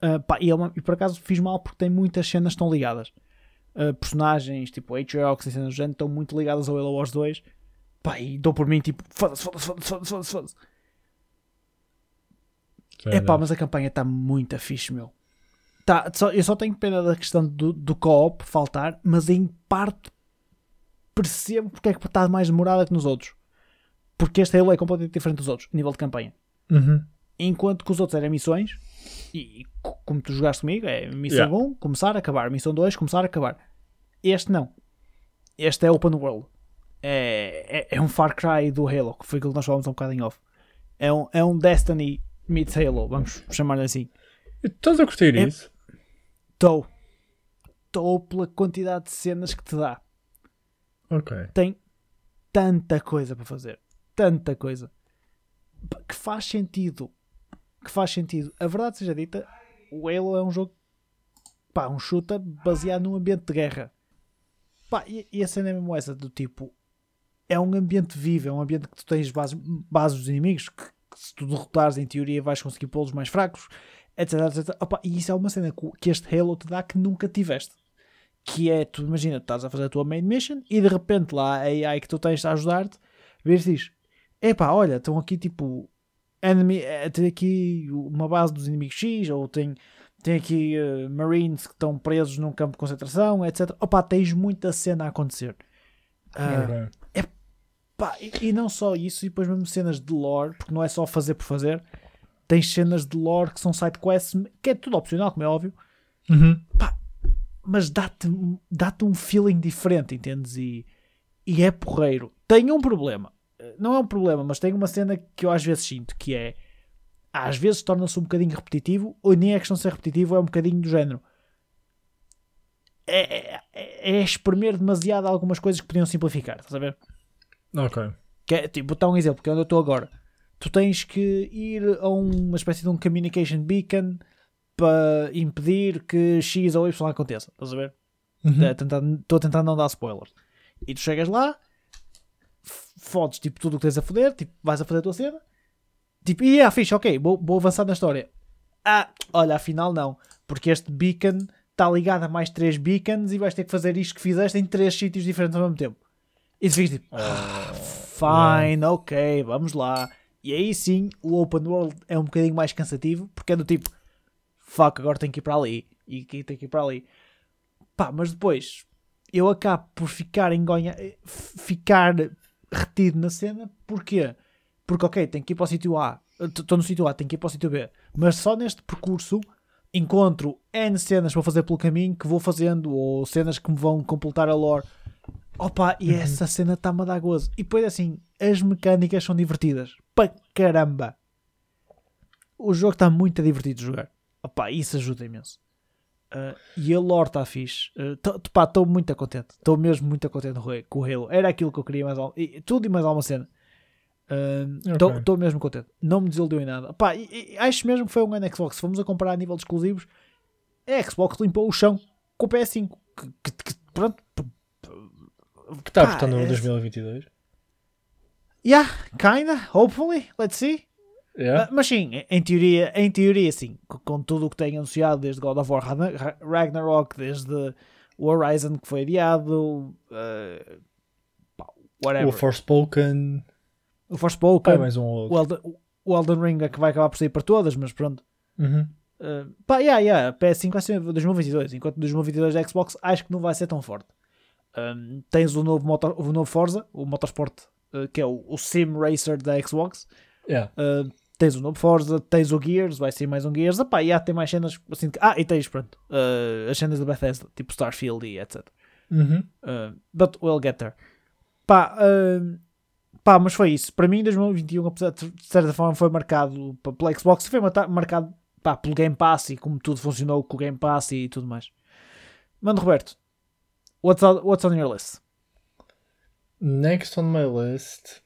Ah, pá, e, é uma- e por acaso fiz mal porque tem muitas cenas que estão ligadas. Ah, personagens tipo Atriox e cenas do género estão muito ligadas ao Halo Wars 2. Pá, e dou por mim tipo, foda-se, foda-se, foda-se, foda-se, foda-se, foda-se. É pá, mas a campanha está muito fixe, meu. Tá, só, eu só tenho pena da questão do, do co-op faltar, mas em parte percebo porque é que está mais demorada que nos outros. Porque este Halo é completamente diferente dos outros, nível de campanha. Uhum. Enquanto que os outros eram missões, e, e co- como tu jogaste comigo, é missão Yeah. 1, começar, acabar. Missão 2, começar, acabar. Este não. Este é open world. É, é, é um Far Cry do Halo, que foi aquilo que nós falamos um bocado em off. É um, é um Destiny meets Halo, vamos chamar-lhe assim. Estás a curtir É- isso? Estou. Estou pela quantidade de cenas que te dá. Ok. Tem tanta coisa para fazer. Tanta coisa. Que faz sentido. Que faz sentido. A verdade seja dita, o Halo é um jogo. Pá, um shooter baseado num ambiente de guerra. Pá, e, e a cena é mesmo essa, do tipo. É um ambiente vivo, é um ambiente que tu tens bases, bases dos inimigos, que se tu derrotares, em teoria, vais conseguir pô-los mais fracos, etc. etc. Opa, e isso é uma cena que, este Halo te dá que nunca tiveste. Que é, tu imagina, tu estás a fazer a tua main mission e de repente lá a AI que tu tens a ajudar-te, vês diz: Epá, olha, estão aqui tipo. Enemy, eh, tem aqui uma base dos inimigos X, ou tem, tem aqui eh, Marines que estão presos num campo de concentração, etc. Opa, tens muita cena a acontecer. Ok. Pá, e, e não só isso, e depois mesmo cenas de lore, porque não é só fazer por fazer. Tens cenas de lore que são side quests, que é tudo opcional, como é óbvio, Uhum. mas dá-te dá um feeling diferente, entendes? E, e é porreiro. Tem um problema, não é um problema, mas tem uma cena que eu às vezes sinto, que é às vezes torna-se um bocadinho repetitivo, ou nem é questão de ser repetitivo, é um bocadinho do género. É, é, é, é espremer demasiado algumas coisas que podiam simplificar, estás a ver? Ok. Que é, tipo, vou dar um exemplo, que é onde eu estou agora. Tu tens que ir a uma espécie de um communication beacon para impedir que X ou Y aconteça. Estás a ver? Uhum. É, tentar- Estou a tentar não dar spoilers. E tu chegas lá, fodes tipo, tudo o que tens a foder, tipo, vais a fazer a tua cena. Tipo, e é fixe, ok, vou, vou avançar na história. Ah, olha, afinal não. Porque este beacon está ligado a mais três beacons e vais ter que fazer isto que fizeste em três sítios diferentes ao mesmo tempo. E tu ficas tipo, Ah, Fine, ok, vamos lá. E aí sim, o open world é um bocadinho mais cansativo, porque é do tipo, fuck, agora tenho que ir para ali, e aqui tenho que ir para ali. Pá, mas depois, eu acabo por ficar engonha, ficar retido na cena, porquê? Porque, ok, tenho que ir para o sítio A, estou no sítio A, tenho que ir para o sítio B, mas só neste percurso encontro N cenas para fazer pelo caminho que vou fazendo, ou cenas que me vão completar a lore. Opa, e essa cena está-me a dar gozo. E depois assim, as mecânicas são divertidas. Para caramba! O jogo está muito divertido de jogar. Opa, isso ajuda imenso. Ah, e a lore está fixe. Estou muito contente. Estou mesmo muito contente com o- Halo. Era aquilo que eu queria mais e- Tudo e mais alguma cena. Estou Ok. mesmo contente. Não me desiludiu em nada. Opa, e- e acho mesmo que foi um ano Xbox. Se formos a comparar a nível de exclusivos, a Xbox limpou o chão com o PS5. Que, que- que- pronto. Que está portanto no é- 2022. Yeah, kinda, hopefully, let's see. Yeah. Ah, mas sim, em- teoria, em teoria sim, com, tudo o que tem anunciado desde God of War Ragna- Ra- Ragnarok, desde o Horizon que foi adiado, ah, pá, whatever. o Forspoken. O Forspoken, Pá, mais um ou o, outro. Elden, o Elden Ring é que vai acabar por sair para todas, mas pronto. Uhum. Uh, pá, yeah, yeah, PS5 vai ser 2022, enquanto 2022 da Xbox acho que não vai ser tão forte. Um, tens o novo, motor, o novo Forza, o Motorsport, uh, que é o, o Sim Racer da Xbox. Yeah. Uh, tens o novo Forza, tens o Gears, vai ser mais um Gears, epá, e há tem mais cenas assim, que- ah, e tens, pronto, uh, as cenas da Bethesda, tipo Starfield e etc. Uhum. Uh, but we'll get there. Pá, pá, mas foi isso. Para mim, 2021, apesar de de certa forma, foi marcado pela Xbox, foi marcado pá, pelo Game Pass e como tudo funcionou com o Game Pass e tudo mais. Mano, Roberto, what's on, what's on your list? Next on my list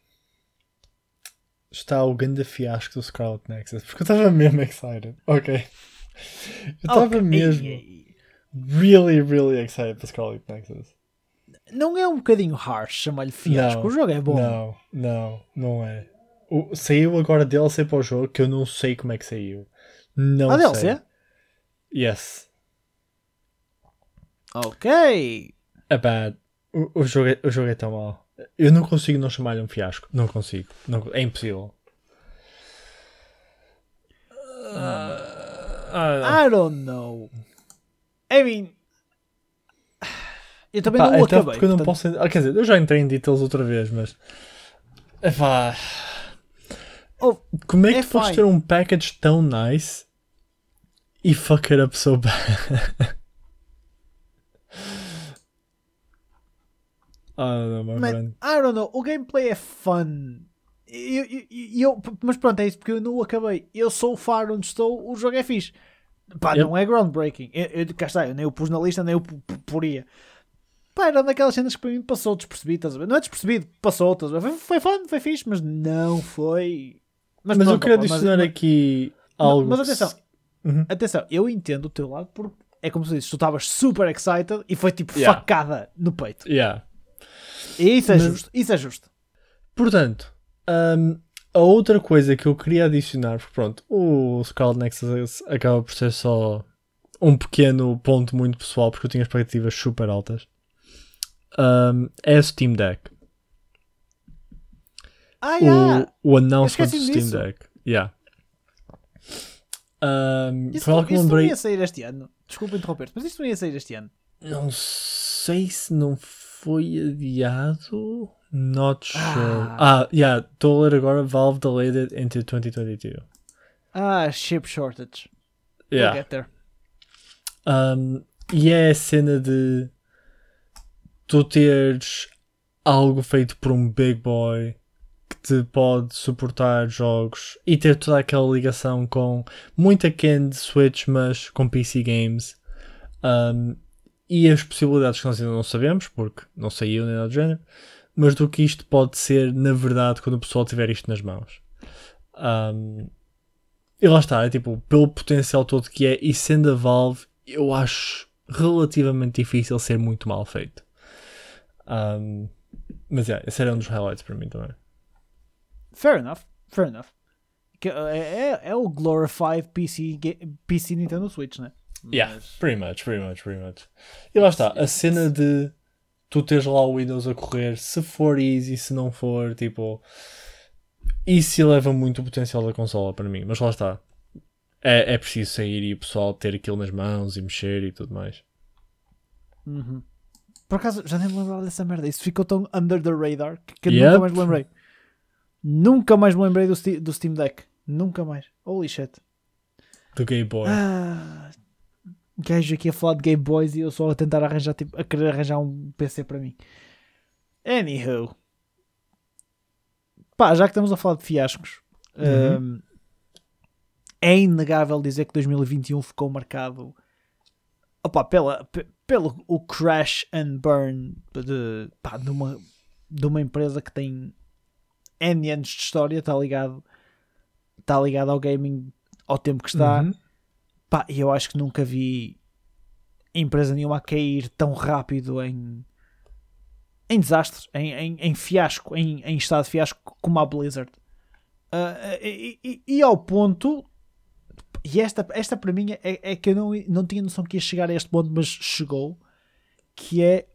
está o grande fiasco do Scarlet Nexus. Porque eu estava mesmo excited. Ok. Eu estava Ok, mesmo really, really excited para Scarlet Nexus. Não é um bocadinho harsh chamar-lhe fiasco? Não, o jogo é bom. Não, não, não é. O- saiu agora DLC para o jogo que eu não sei como é que saiu. Não Ah, sei. DLC? Yes. Ok. É bad. O, o, jogo é, o jogo é tão mau. Eu não consigo não chamar-lhe um fiasco. Não consigo. Não- é impossível. Ah, I don't know. I mean. Eu também pá, não o até acabei. porque eu não portanto- posso. ah, quer dizer, eu já entrei em details outra vez, mas. Epá, Oh, como é que É tu podes fine. ter um package tão nice e fuck it up so bad? I don't know, my Man, friend. I don't know, o gameplay é fun. Eu, eu- eu- mas pronto, é isso, porque eu não o acabei. Eu sou o far onde estou, o jogo é fixe. Pá, Yep. não é groundbreaking. Eu, eu, cá está, eu nem o pus na lista, nem o poria. Pá, era daquelas cenas que para mim passou despercebido? Não é despercebido, passou, estás? Foi, foi fun, foi fixe, mas não foi. Mas, eu pronto, queria opa, mas- adicionar mas- aqui algo. mas atenção. Uhum. Atenção, eu entendo o teu lado porque é como se disse, tu estavas super excited e foi tipo Yeah. facada no peito. Yeah. Isso é Mas- justo, isso é justo. Portanto, hum, a outra coisa que eu queria adicionar, porque pronto, o Scarlet Nexus acaba por ser só um pequeno ponto muito pessoal, porque eu tinha expectativas super altas, hum, é o Steam Deck. Ah, yeah. O, o announcement do Steam disso. Deck. Yeah. Hum, Isso, me isso não lembrei. ia sair este ano. Desculpa interromper-te, mas isto não ia sair este ano. Não sei se não foi adiado. Not sure. Ah. Ah, yeah, estou a ler agora. Valve delayed it into 2022. Ah, chip shortage. We'll Yeah. get there. Um, e é a cena de tu teres algo feito por um big boy que te pode suportar jogos e ter toda aquela ligação com muita Ken de Switch, mas com PC games. Um, e as possibilidades que nós ainda não sabemos, porque não saiu nem nada do género, mas do que isto pode ser na verdade quando o pessoal tiver isto nas mãos. Um, e lá está, é tipo, pelo potencial todo que é, e sendo a Valve, eu acho relativamente difícil ser muito mal feito. Um, mas é, esse era um dos highlights para mim também. Fair enough, fair enough. É, é, é o glorified PC, PC Nintendo Switch, né? Yeah, pretty much, pretty much, pretty much. E lá está, a cena de tu teres lá o Windows a correr, se for easy, se não for, tipo, isso eleva muito o potencial da consola para mim, mas lá está. É, é preciso sair e o pessoal ter aquilo nas mãos e mexer e tudo mais. Uhum. Por acaso, já nem me lembrava dessa merda. Isso ficou tão under the radar que, Yep. nunca mais me lembrei. Nunca mais me lembrei do, do Steam Deck. Nunca mais. Holy shit. Do Game Boy. Ah, gajo aqui a falar de Game Boys e eu só a tentar arranjar, tipo, a querer arranjar um PC para mim. Anywho. Pá, já que estamos a falar de fiascos, Uhum. hum, é inegável dizer que 2021 ficou marcado opá, pela, pe- pelo o crash and burn de, pá, de, uma, de uma empresa que tem N anos de história, está ligado, está ligado ao gaming ao tempo que está. Uhum. Pá, e eu acho que nunca vi empresa nenhuma a cair tão rápido em, em desastres, em, em, em fiasco, em, em estado de fiasco como a Blizzard. Ah, e, e- e ao ponto, e esta, esta para mim é, é que eu não, não tinha noção que ia chegar a este ponto, mas chegou, que é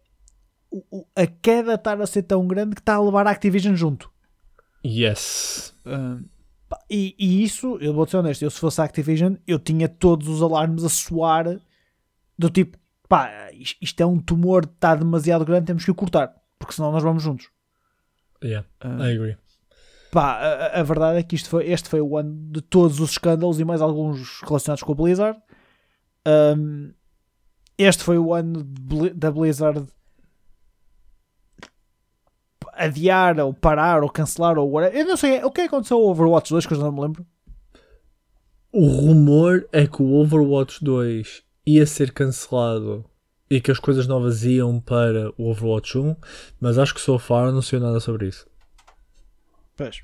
o- o- a queda estar a ser tão grande que está a levar a Activision junto. Yes. Pá, e, e isso, eu vou ser honesto, eu se fosse a Activision, eu tinha todos os alarmes a soar do tipo, pá, is- isto é um tumor, está demasiado grande, temos que o cortar, porque senão nós vamos juntos. Yeah, Ah, I agree. Pá, a, a verdade é que isto foi, este foi o ano de todos os escândalos e mais alguns relacionados com a Blizzard. Um, este foi o ano da Blizzard adiar ou parar ou cancelar ou whatever. Eu não sei o que aconteceu ao Overwatch 2 que eu já não me lembro. O rumor é que o Overwatch 2 ia ser cancelado e que as coisas novas iam para o Overwatch 1, mas acho que so far não sei nada sobre isso. Pois.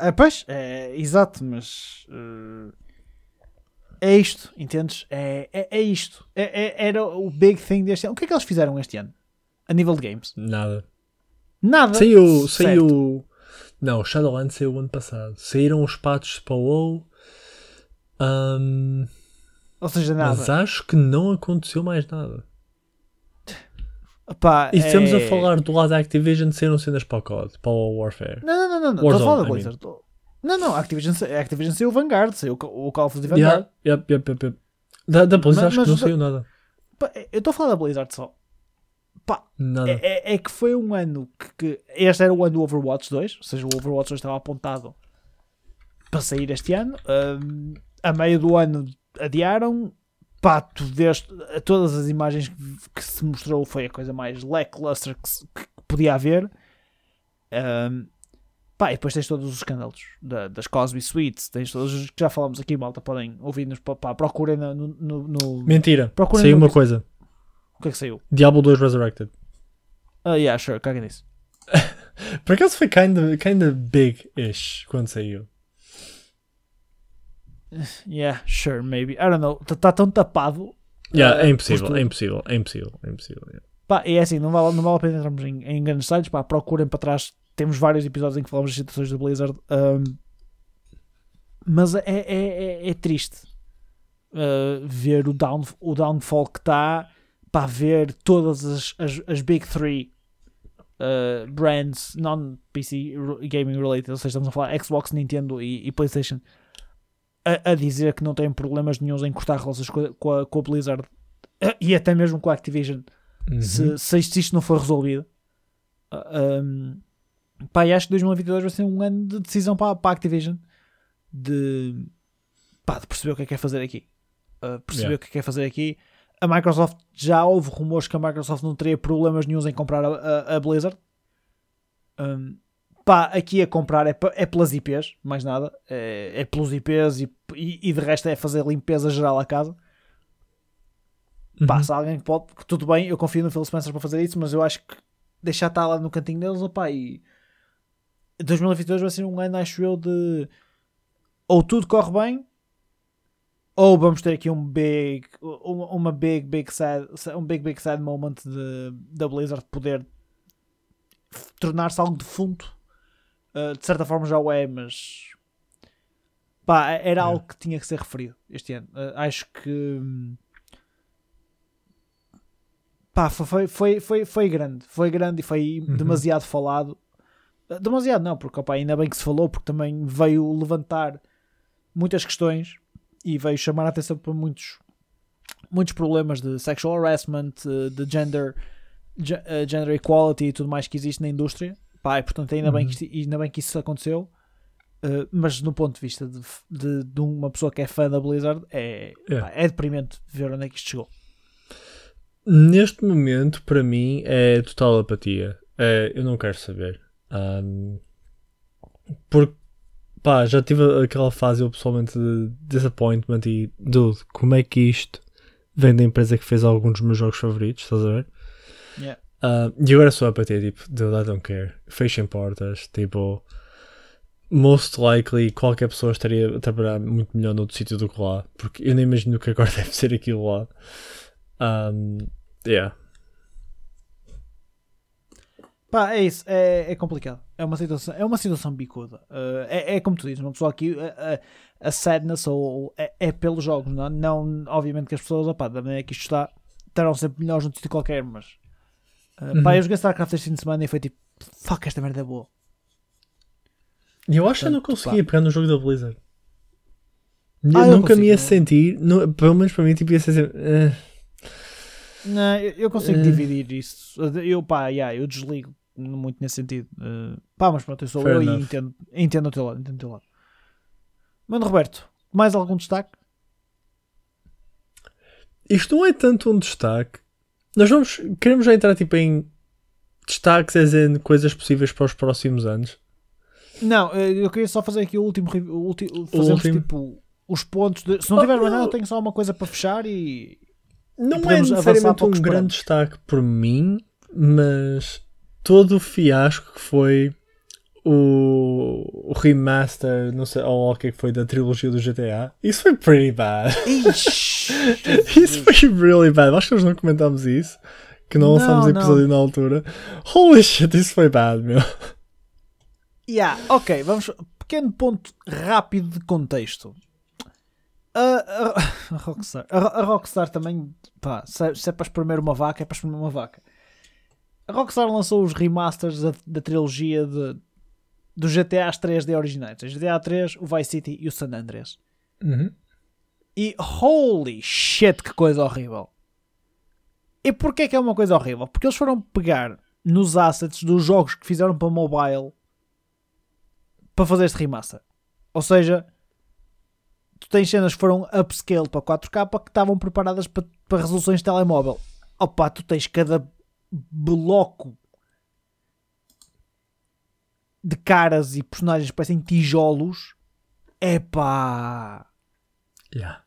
É, pois, é exato, mas eh, é isto, entendes? É, é, é isto. É, é- era o big thing deste ano. O que é que eles fizeram este ano? A nível de games? Nada. Nada. Saiu, Certo. saiu. Não, Shadowlands saiu o ano passado. Saíram os patches para o WoW. Ahm, Ou seja, nada. mas acho que não aconteceu mais nada. Pá, E estamos a é- falar do lado da Activision saíram cenas para o COD, para o Warfare. Não, não, não, não. não. Estou a falar da I mean. Blizzard. Não, não. A Activision, a Activision saiu o Vanguard, saiu o Call of Duty Vanguard. Yeah. Da, da Blizzard Mas- acho que não mas- saiu nada. Eu estou a falar da Blizzard só. Pá, é, é- é que foi um ano que, que- Este era o ano do Overwatch 2, ou seja, o Overwatch 2 estava apontado para sair este ano. Ahm, a meio do ano adiaram. Pá, tu vês todas as imagens que, que se mostrou foi a coisa mais lackluster que, se- que podia haver. Ahm, pá, e depois tens todos os escândalos da- das Cosby Suites, tens todos os que já falamos aqui, malta. Podem ouvir-nos, pá, procurem no, no, no- Mentira. Procurem saiu uma coisa. O que é que saiu? Diablo 2 Resurrected. Ah, yeah, sure, caga nisso. Por acaso foi kinda, kinda big-ish quando saiu. Yeah, sure, maybe. I don't know. Está tão tapado. Yeah, Ah, é impossível, por é impossível, é impossível, é impossível. yeah. Pá, e é assim, não vale, não vale a pena entrarmos em, em grandes sites. Pá, procurem para trás. Temos vários episódios em que falamos das situações da Blizzard. ahm, mas é, é, é, é triste ah, ver o, down, o downfall que está. Para ver todas as, as, as Big Three ah, brands non-PC gaming related, ou seja, estamos a falar Xbox, Nintendo e, e PlayStation, a, a dizer que não têm problemas nenhums em cortar relações com a, com a, com a Blizzard e até mesmo com a Activision Uhum. se, se isto, não for resolvido. Ah, um, pá, acho que 2022 vai ser um ano de decisão para, para a Activision de, pá, de perceber o que é que quer fazer aqui. Ah, perceber Yeah. o que é que quer fazer aqui. A Microsoft já houve rumores que a Microsoft não teria problemas nenhums em comprar a, a- a Blizzard. Um, pá, aqui a comprar é, é pelas IPs, mais nada. É, é pelos IPs e, e, e de resto é fazer limpeza geral à casa. Pá, Uhum. se há alguém que pode, tudo bem, eu confio no Phil Spencer para fazer isso, mas eu acho que deixar estar lá no cantinho deles, opá, e 2022 vai ser um ano, acho eu, de ou tudo corre bem, ou vamos ter aqui um big, uma, big, big sad, um big, big sad moment de, da Blizzard poder tornar-se algo defunto. Uh, de certa forma já o é, mas pá, era É. algo que tinha que ser referido este ano. Uh, acho que pá, foi, foi, foi, foi grande, foi grande e foi Uhum. demasiado falado. Uh, Demasiado não, porque opá, ainda bem que se falou, porque também veio levantar muitas questões e veio chamar a atenção para muitos, muitos problemas de sexual harassment, uh, de gender, ge- uh, gender equality e tudo mais que existe na indústria. Pá, e, portanto, ainda, bem Uhum. que, isto- ainda bem que isso aconteceu. Uh, mas no ponto de vista de, de, de uma pessoa que é fã da Blizzard, é, É. pá, é deprimente ver onde é que isto chegou. Neste momento, para mim, é total apatia. É, eu não quero saber. Ahm, porque, pá, já tive aquela fase eu pessoalmente de disappointment e, dude, como é que isto vem da empresa que fez alguns dos meus jogos favoritos, estás a ver? Yeah. Ah, e agora sou apatia, tipo, dude, I don't care. Fechem portas, tipo, most likely qualquer pessoa estaria a trabalhar muito melhor noutro sítio do que lá, porque eu nem imagino que agora deve ser aquilo lá. Um, yeah. Pá, é isso, é, é complicado. É uma situação, é uma situação bicuda. Uh, é, é como tu dizes, uma pessoa aqui, a, a, a sadness ou, é, é pelos jogos, não, não obviamente que as pessoas, opá, da maneira que isto está, estarão sempre melhores num sítio qualquer, mas uh, pá, Uhum. eu joguei StarCraft este fim de semana e foi tipo, fuck, esta merda é boa. E eu acho que eu não Portanto, conseguia pegar no jogo da Blizzard. Ah, eu nunca me ia consigo. sentir, nu- pelo menos para mim, tipo, ia ser sempre, eh, Não, eu, eu consigo Eh. dividir isso. Eu, pá, yeah, eu desligo muito nesse sentido. Uh, pá, mas pronto, eu sou Fair eu enough. e entendo, entendo o teu lado. Entendo o teu lado. Mano Roberto, mais algum destaque? Isto não é tanto um destaque. Nós vamos. Queremos já entrar tipo em destaques, as em coisas possíveis para os próximos anos. Não, eh, eu queria só fazer aqui o último. O ulti, fazermos último. tipo os pontos. De, se não Oh, tiver mais não. nada, eu tenho só uma coisa para fechar e. Não é podemos avançar necessariamente o um grande destaque por mim, mas todo o fiasco que foi o, o remaster, não sei, ou o que é que foi da trilogia do GTA, isso foi pretty bad. Isso foi really bad. Acho que nós não comentámos isso, que não Não, lançámos não. episódio na altura. Holy shit, isso foi bad, meu. Yeah, ok, vamos. Pequeno ponto rápido de contexto. A, a- a Rockstar, a, a Rockstar também, pá, se, se é para espremer uma vaca, é para espremer uma vaca. A Rockstar lançou os remasters da, da trilogia de, dos GTAs 3D originais: o GTA 3, o Vice City e o San Andreas. Uhum. E holy shit, que coisa horrível! E porquê que é uma coisa horrível? Porque eles foram pegar nos assets dos jogos que fizeram para mobile para fazer este remaster. Ou seja, tu tens cenas que foram upscale para 4K que estavam preparadas para, para resoluções de telemóvel. Opa, tu tens cada bloco de caras e personagens que parecem tijolos. Epá! Yeah.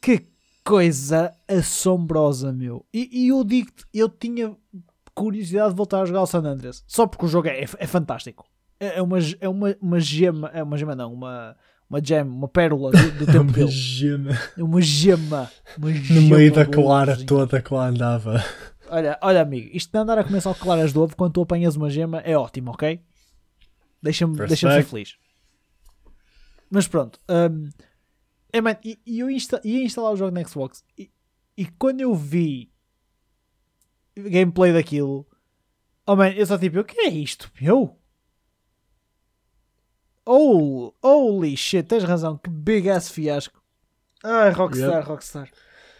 Que coisa assombrosa, meu. E, e eu digo-te, eu tinha curiosidade de voltar a jogar o San Andreas. Só porque o jogo é, é fantástico. É, é uma, é uma, uma gema, é uma gema não, uma, uma gem, uma pérola do, do tempo Uma dele. gema. É uma gema. Uma No gema meio da clara ourozinho. toda que lá andava. Olha, olha, amigo, isto de andar a comer só claras de ovo quando tu apanhas uma gema é ótimo, ok? Deixa-me deixa ser feliz. Mas pronto. hum, é, man, e, e eu insta, ia instalar o jogo na Xbox e, e quando eu vi gameplay daquilo, oh man, eu só tipo, o que é isto, meu? Oh, holy shit, tens razão, que big ass fiasco. Ai, Rockstar, Yep. Rockstar.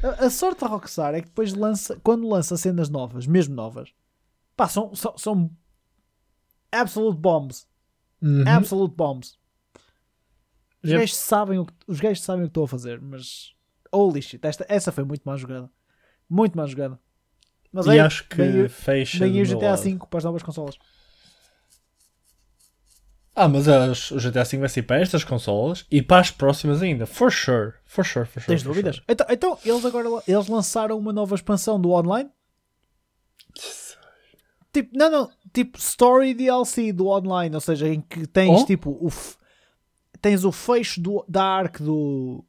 A, a sorte da Rockstar é que depois lança, quando lança cenas novas, mesmo novas, pá, são, são, são absolute bombs. Uhum. Absolute bombs. Os Yep. gajos sabem o que, os gajos sabem o que estou a fazer, mas holy shit, esta, essa foi muito mal jogada. Muito mal jogada. Mas E aí, acho que vem, fecha. vem o GTA. V para as novas consolas. Ah, mas as- o GTA V vai ser para estas consolas e para as próximas ainda. For sure. For sure, for sure. Tens for dúvidas? sure. Então, então, eles agora eles lançaram uma nova expansão do online? Tipo, não, não, tipo Story DLC do online, ou seja, em que tens Oh? tipo o tens o fecho do, da arc do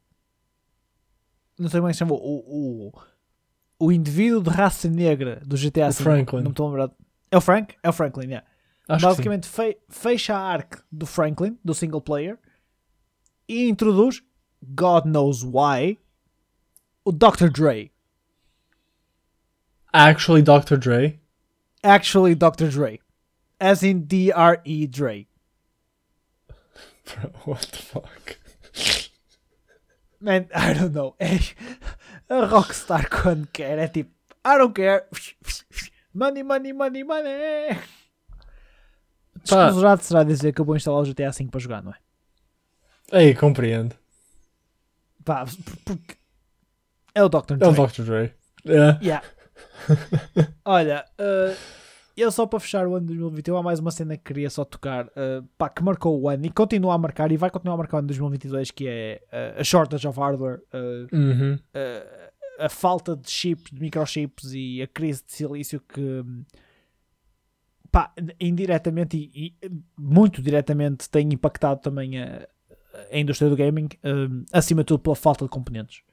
não sei como é que se chama o, o, o indivíduo de raça negra do GTA O V. Franklin. Não me estou a lembrar. É o Frank? É o Franklin, yeah. Acho. Basicamente fe- fecha a arc do Franklin, do single player, e introduz, God knows why, o Dr. Dre. Actually, Dr. Dre. Actually, Dr. Dre. As in D-R-E Dre. Bro, what the fuck? Man, I don't know. É, a Rockstar quando quer é tipo, I don't care. Money, money, money, money. Desconsiderado será dizer que eu vou instalar o GTA V para jogar, não é? Ei, compreendo. Pá, por- porque é o Dr. É Dre. o Dr. Dre. Yeah. Yeah. Olha, uh, eu só para fechar o ano de 2021 há mais uma cena que queria só tocar, uh, pá, que marcou o ano e continua a marcar e vai continuar a marcar o ano de 2022, que é uh, a shortage of hardware, uh, Uhum. uh, a falta de chips, de microchips e a crise de silício que hum, pá, indiretamente e, e muito diretamente tem impactado também a, a indústria do gaming, hum, acima de tudo pela falta de componentes.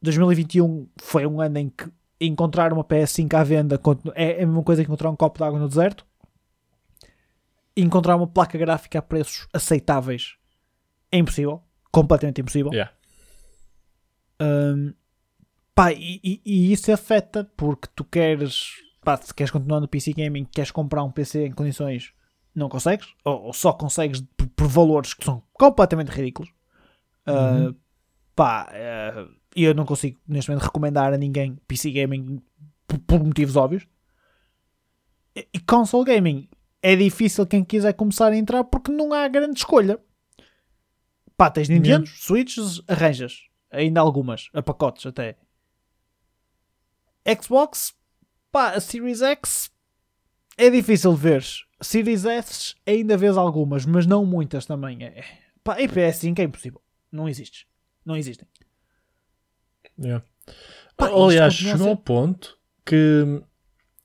2021 foi um ano em que encontrar uma PS5 à venda é é a mesma coisa que encontrar um copo de água no deserto. Encontrar uma placa gráfica a preços aceitáveis é impossível, completamente impossível. Yeah. Um, pá, e, e- e isso afeta porque tu queres, pá, se queres continuar no PC Gaming, queres comprar um PC em condições, não consegues, ou, ou só consegues por, por valores que são completamente ridículos. Uh, Uhum. pá, uh, eu não consigo neste momento recomendar a ninguém PC Gaming por, por motivos óbvios. E e console gaming é difícil quem quiser começar a entrar porque não há grande escolha. Pá, tens Nintendo, Switches, arranjas. Ainda algumas, a pacotes até. Xbox, pá, a Series X é difícil ver. Series S ainda vês algumas, mas não muitas também. É, pá, e PS5 é impossível. Não existe. Não existem. Yeah. Pá, isto Aliás, chegou ao ponto que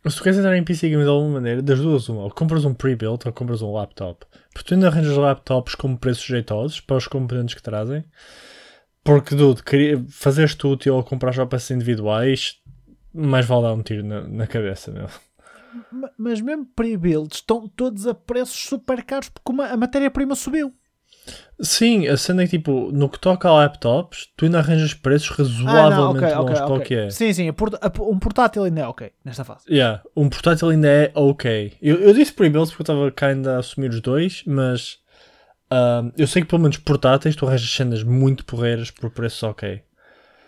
se tu queres entrar em PC de alguma maneira, das duas, uma, ou compras um pre-built ou compras um laptop. Porque tu ainda arranjas laptops com preços jeitosos para os componentes que trazem. Porque, dude, fazeres tudo ou comprar já peças individuais, mais vale dar um tiro na, na cabeça, meu. Ma- Mas mesmo pre-builds estão todos a preços super caros porque uma- a matéria-prima subiu. Sim, a cena é que, tipo, no que toca a laptops, tu ainda arranjas preços razoavelmente bons para o que é. Sim, sim, um portátil ainda é ok nesta fase. Yeah, um portátil ainda é ok. Eu, eu disse pre-builds porque eu estava ainda a assumir os dois, mas ahm, eu sei que pelo menos portáteis tu arranjas cenas muito porreiras por preços ok.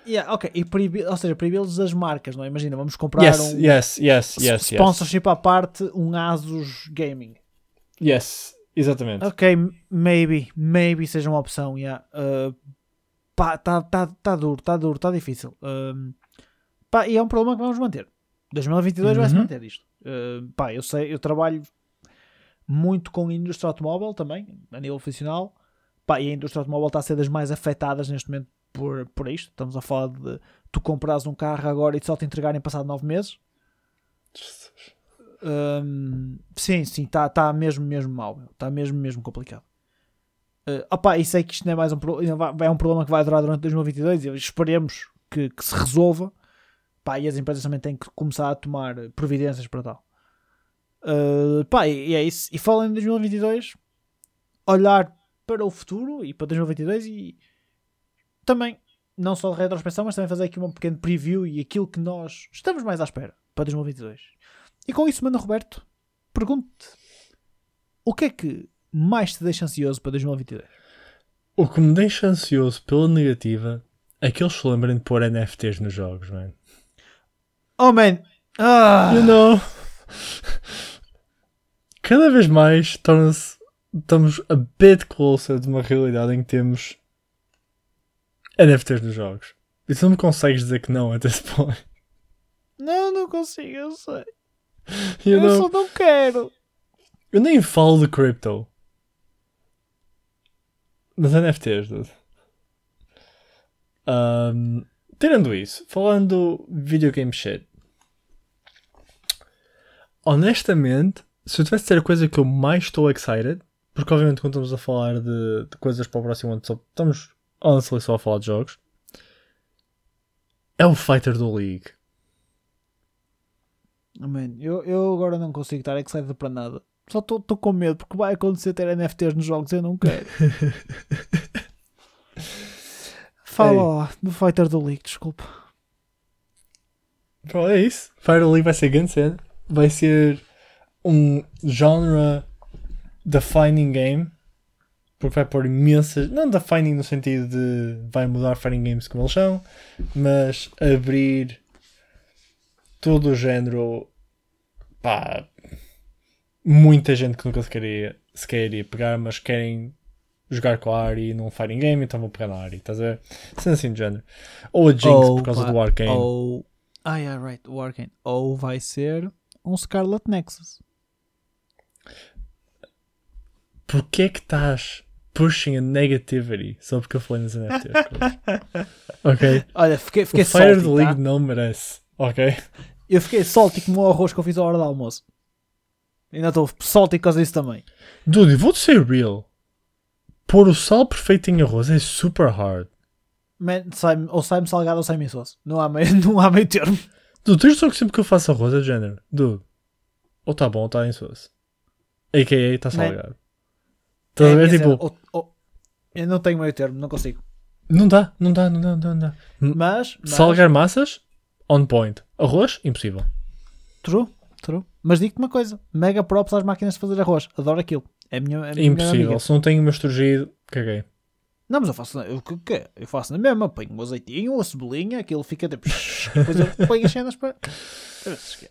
Yeah, ok, e ou seja, pre-builds das marcas, não é? Imagina, vamos comprar Yes, um yes, yes, yes, yes. sponsorship à parte, um Asus Gaming. Yes, exatamente. Ok, maybe, maybe seja uma opção, yeah. Uh, pá, tá, tá, tá duro, tá duro, tá difícil. Um, pá, e é um problema que vamos manter. 2022 vai-se Uhum. manter isto. Uh, pá, eu sei, eu trabalho muito com a indústria automóvel também, a nível profissional. Pá, e a indústria automóvel está a ser das mais afetadas neste momento por, por isto. Estamos a falar de tu compras um carro agora e só te entregarem passado 9 meses. Hum, sim, sim, está tá mesmo, mesmo mal. Está mesmo, mesmo complicado. Uh, opá, e sei que isto não é mais um, é um problema que vai durar durante 2022 e esperemos que, que se resolva. Pá, e as empresas também têm que começar a tomar providências para tal. Uh, pá, e, e é isso. E falando em 2022, olhar para o futuro e para 2022 e também, não só de retrospecção, mas também fazer aqui um pequeno preview e aquilo que nós estamos mais à espera para 2022. E com isso, Mano Roberto, pergunto-te o que é que mais te deixa ansioso para 2022? O que me deixa ansioso pela negativa é que eles se lembrem de pôr NFTs nos jogos, man. Oh man! Ah! You know? Cada vez mais torna-se. Estamos a bit closer de uma realidade em que temos NFTs nos jogos. E tu não me consegues dizer que não at this point. Não, não consigo, eu sei. You eu know? só não quero. Eu nem falo de crypto. Mas NFTs, dude. Um, tirando isso, falando videogame shit. Honestamente, se eu tivesse de ser a coisa que eu mais estou excited, porque obviamente quando estamos a falar de, de coisas para o próximo ano, só, estamos honestly só a falar de jogos, é o Fighter do League. Oh, man, eu, eu agora não consigo estar excited para nada. Só estou com medo porque vai acontecer ter NFTs nos jogos eu não quero. Fala Ei. lá do Fighter do League, desculpa. Bro, é isso. Fire League vai ser grande cena. Vai ser um genre defining game. Porque vai pôr imensas. Não defining no sentido de vai mudar fighting games como eles são, mas abrir todo o género. Pá. Muita gente que nunca se queria, se queria pegar, mas querem jogar com a Ari num fighting game, então vou pegar na Ari, estás a ver? Sendo assim de género. Ou a Jinx por causa pá, do Arcane. Ou. Ah, yeah, right, o Arcane. Ou vai ser um Scarlet Nexus. Porquê é que estás pushing a negativity só porque eu falei nas NFTs? ok? Olha, fiquei, fiquei o Fire salty, the League tá? não merece. Ok? Eu fiquei salty como o arroz que eu fiz à hora do almoço. Ainda estou salty por causa disso também. Dude, vou-te ser real. Pôr o sal perfeito em arroz é super hard. Man, sai ou sai-me salgado ou sai-me insosso. Não há meio, não há meio termo. Dude, tens só que sempre que eu faço arroz é de género. Dude, ou está bom ou está insosso. A.K.A. está salgado. Estás a É, ver? Tipo, eu não tenho meio termo, não consigo. não dá, não dá, não dá, não dá. Mas, mas Salgar massas, on point. Arroz, impossível. true, true. Mas digo-te uma coisa: mega props às máquinas de fazer arroz. Adoro aquilo. É a minha, é a minha Impossível. Se não tenho o meu esturgido, caguei. Não, mas eu faço, eu, eu faço na mesma. Ponho um azeitinho, uma cebolinha, aquilo fica tipo. depois eu ponho as cenas para. F-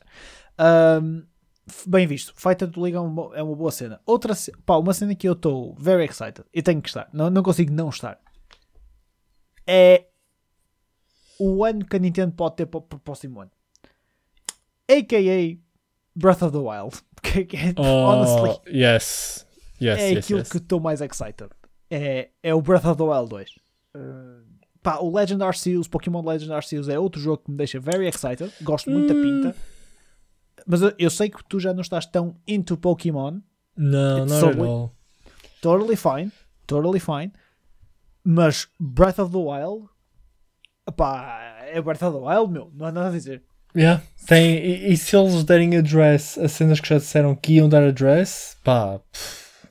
bem visto. Fighter do Liga é uma, é uma boa cena. Outra pá, uma cena que eu estou very excited e tenho que estar, não, não consigo não estar. É o ano que a Nintendo pode ter para, o próximo ano. AKA Breath of the Wild. É, honestly, Oh, yes. Yes, é yes, aquilo yes. que estou mais excited. É, é o Breath of the Wild 2. Uh, pá, o Legend Arceus, Pokémon Legend Arceus é outro jogo que me deixa very excited. Gosto muito da Hum. pinta. Mas eu, eu sei que tu já não estás tão into Pokémon. It's not so at all. Totally fine. Totally fine. Mas Breath of the Wild. Pá, é Breath of the Wild, meu. Não há nada a dizer. Yeah. Tem, e, e se eles derem address a cenas que já disseram que iam dar address, pá. pff.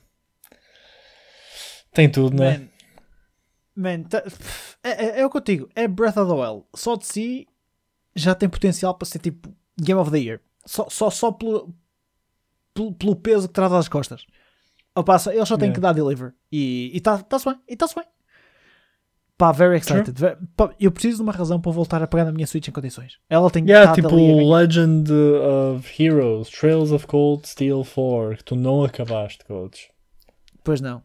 Tem tudo, né? Man, man tá- é, é, é o que eu digo. É Breath of the Wild. Só de si já tem potencial para ser tipo Game of the Year. Só, só, só pelo, pelo, pelo peso que traz às costas. Opa, só- eles só têm Yeah. que dar deliver. E está tá, bem. E está-se bem. Pá, very excited. Ve- pá, eu preciso de uma razão para voltar a pegar na minha Switch em condições. Ela tem Yeah, estado tipo. Legend of Heroes, Trails of Cold Steel 4, que tu não acabaste, coach. Pois não.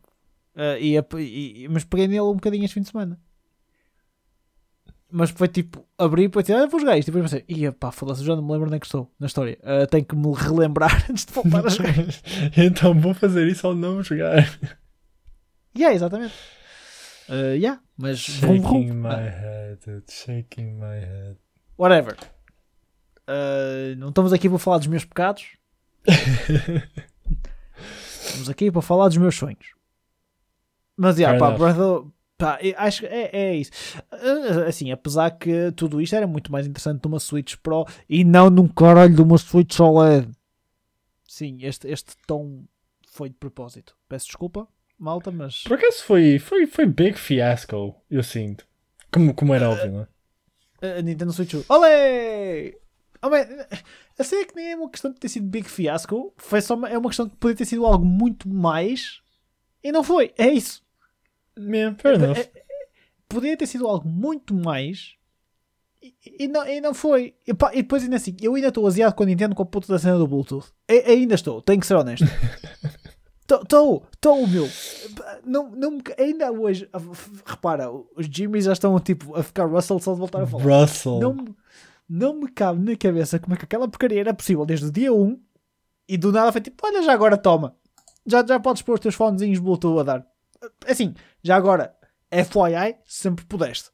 A- e- e- mas peguei nele um bocadinho este fim de semana. Mas foi tipo, abri e depois disse, ah, vou jogar isto. E depois pensei, ia pá, foda-se, já não me lembro nem que estou na história. Ah, tenho que me relembrar antes de voltar a jogar. então vou fazer isso ao não jogar. yeah, exatamente. Ah, yeah, mas Shaking vrum. my Ah, head, shaking my head. whatever. Ah, não estamos aqui para falar dos meus pecados. Estamos aqui para falar dos meus sonhos. Mas, yeah, Fair pá, enough. Breath of- pá, acho que é, é isso. Ah, Assim, apesar que tudo isto era muito mais interessante numa Switch Pro e não num caralho de uma Switch OLED. Sim, este, este tom foi de propósito. Peço desculpa, malta, mas. Por acaso foi, foi, foi big fiasco, eu sinto. Como, como era óbvio, não é? A Nintendo Switch. Olé! Oh, man, a cena é que nem é uma questão de ter sido big fiasco, foi só uma, é uma questão de poder ter sido algo muito mais e não foi. É isso. Yeah, fair enough. É- Podia ter sido algo muito mais e, e não, e não foi. E, pá, e depois ainda assim, eu ainda estou aziado com a Nintendo com a puta da cena do Bluetooth. E- ainda estou, tenho que ser honesto. Estou, estou, meu. Não, não, ainda hoje, repara, os Jimmys já estão tipo a ficar Russell só de voltar a falar. Russell. Não, me- não me cabe na cabeça como é que aquela porcaria era possível desde o dia 1 e do nada foi tipo, olha, já agora toma. Já, já podes pôr os teus fonezinhos Bluetooth a dar. Assim, já agora, FYI, sempre pudeste.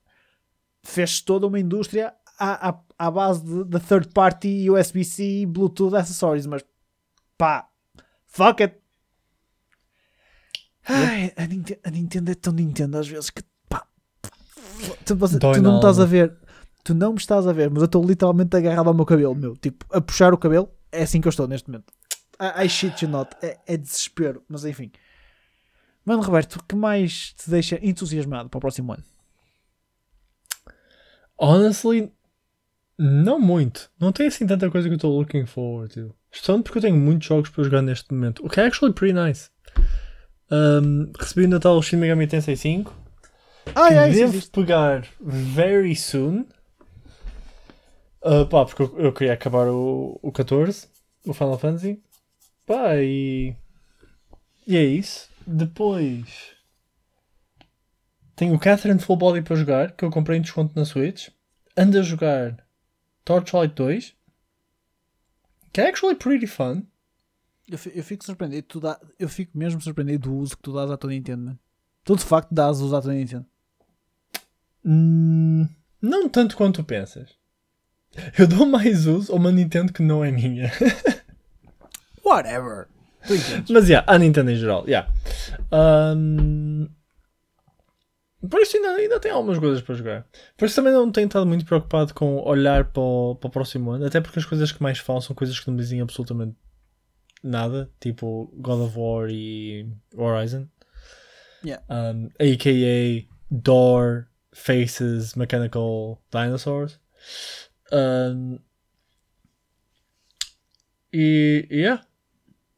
Fez toda uma indústria à, à, à base de, de third party USB-C Bluetooth accessories, mas pá, fuck it. Ai, a, Ninte- a Nintendo é tão Nintendo às vezes que pá, tu, você- tu não me estás a ver, tu não me estás a ver, mas eu estou literalmente agarrado ao meu cabelo, meu, tipo, a puxar o cabelo, é assim que eu estou neste momento. I, I shit you not, é, é desespero, mas enfim. Mano, Roberto, o que mais te deixa entusiasmado para o próximo ano? Honestly, não muito. Não tem assim tanta coisa que eu estou looking forward to. Especialmente porque eu tenho muitos jogos para jogar neste momento. O que é actually pretty nice. Um, recebi o Natal o Shin Megami Tensei 5. Ai, que ai, sim, devo viste. pegar very soon. Uh, pá, porque eu, eu queria acabar o, o 14, o Final Fantasy. Pá, e. E é isso. Depois. Tenho o Catherine Full Body para jogar, que eu comprei em desconto na Switch. Ando a jogar Torchlight 2, que é actually pretty fun. Eu, eu fico surpreendido, tu dá, eu fico mesmo surpreendido do uso que tu dás à tua Nintendo, man. Tu de facto dás uso à tua Nintendo. Hum, não tanto quanto tu pensas. Eu dou mais uso a uma Nintendo que não é minha. Whatever. Mas, yeah, a Nintendo em geral, yeah. Um, por isso ainda, ainda tem algumas coisas para jogar. Por isso também não tenho estado muito preocupado com olhar para o, para o próximo ano, até porque as coisas que mais falam são coisas que não me dizem absolutamente nada, tipo God of War e Horizon. Yeah. Um, AKA Door, Faces, Mechanical Dinosaurs. Um, e, yeah.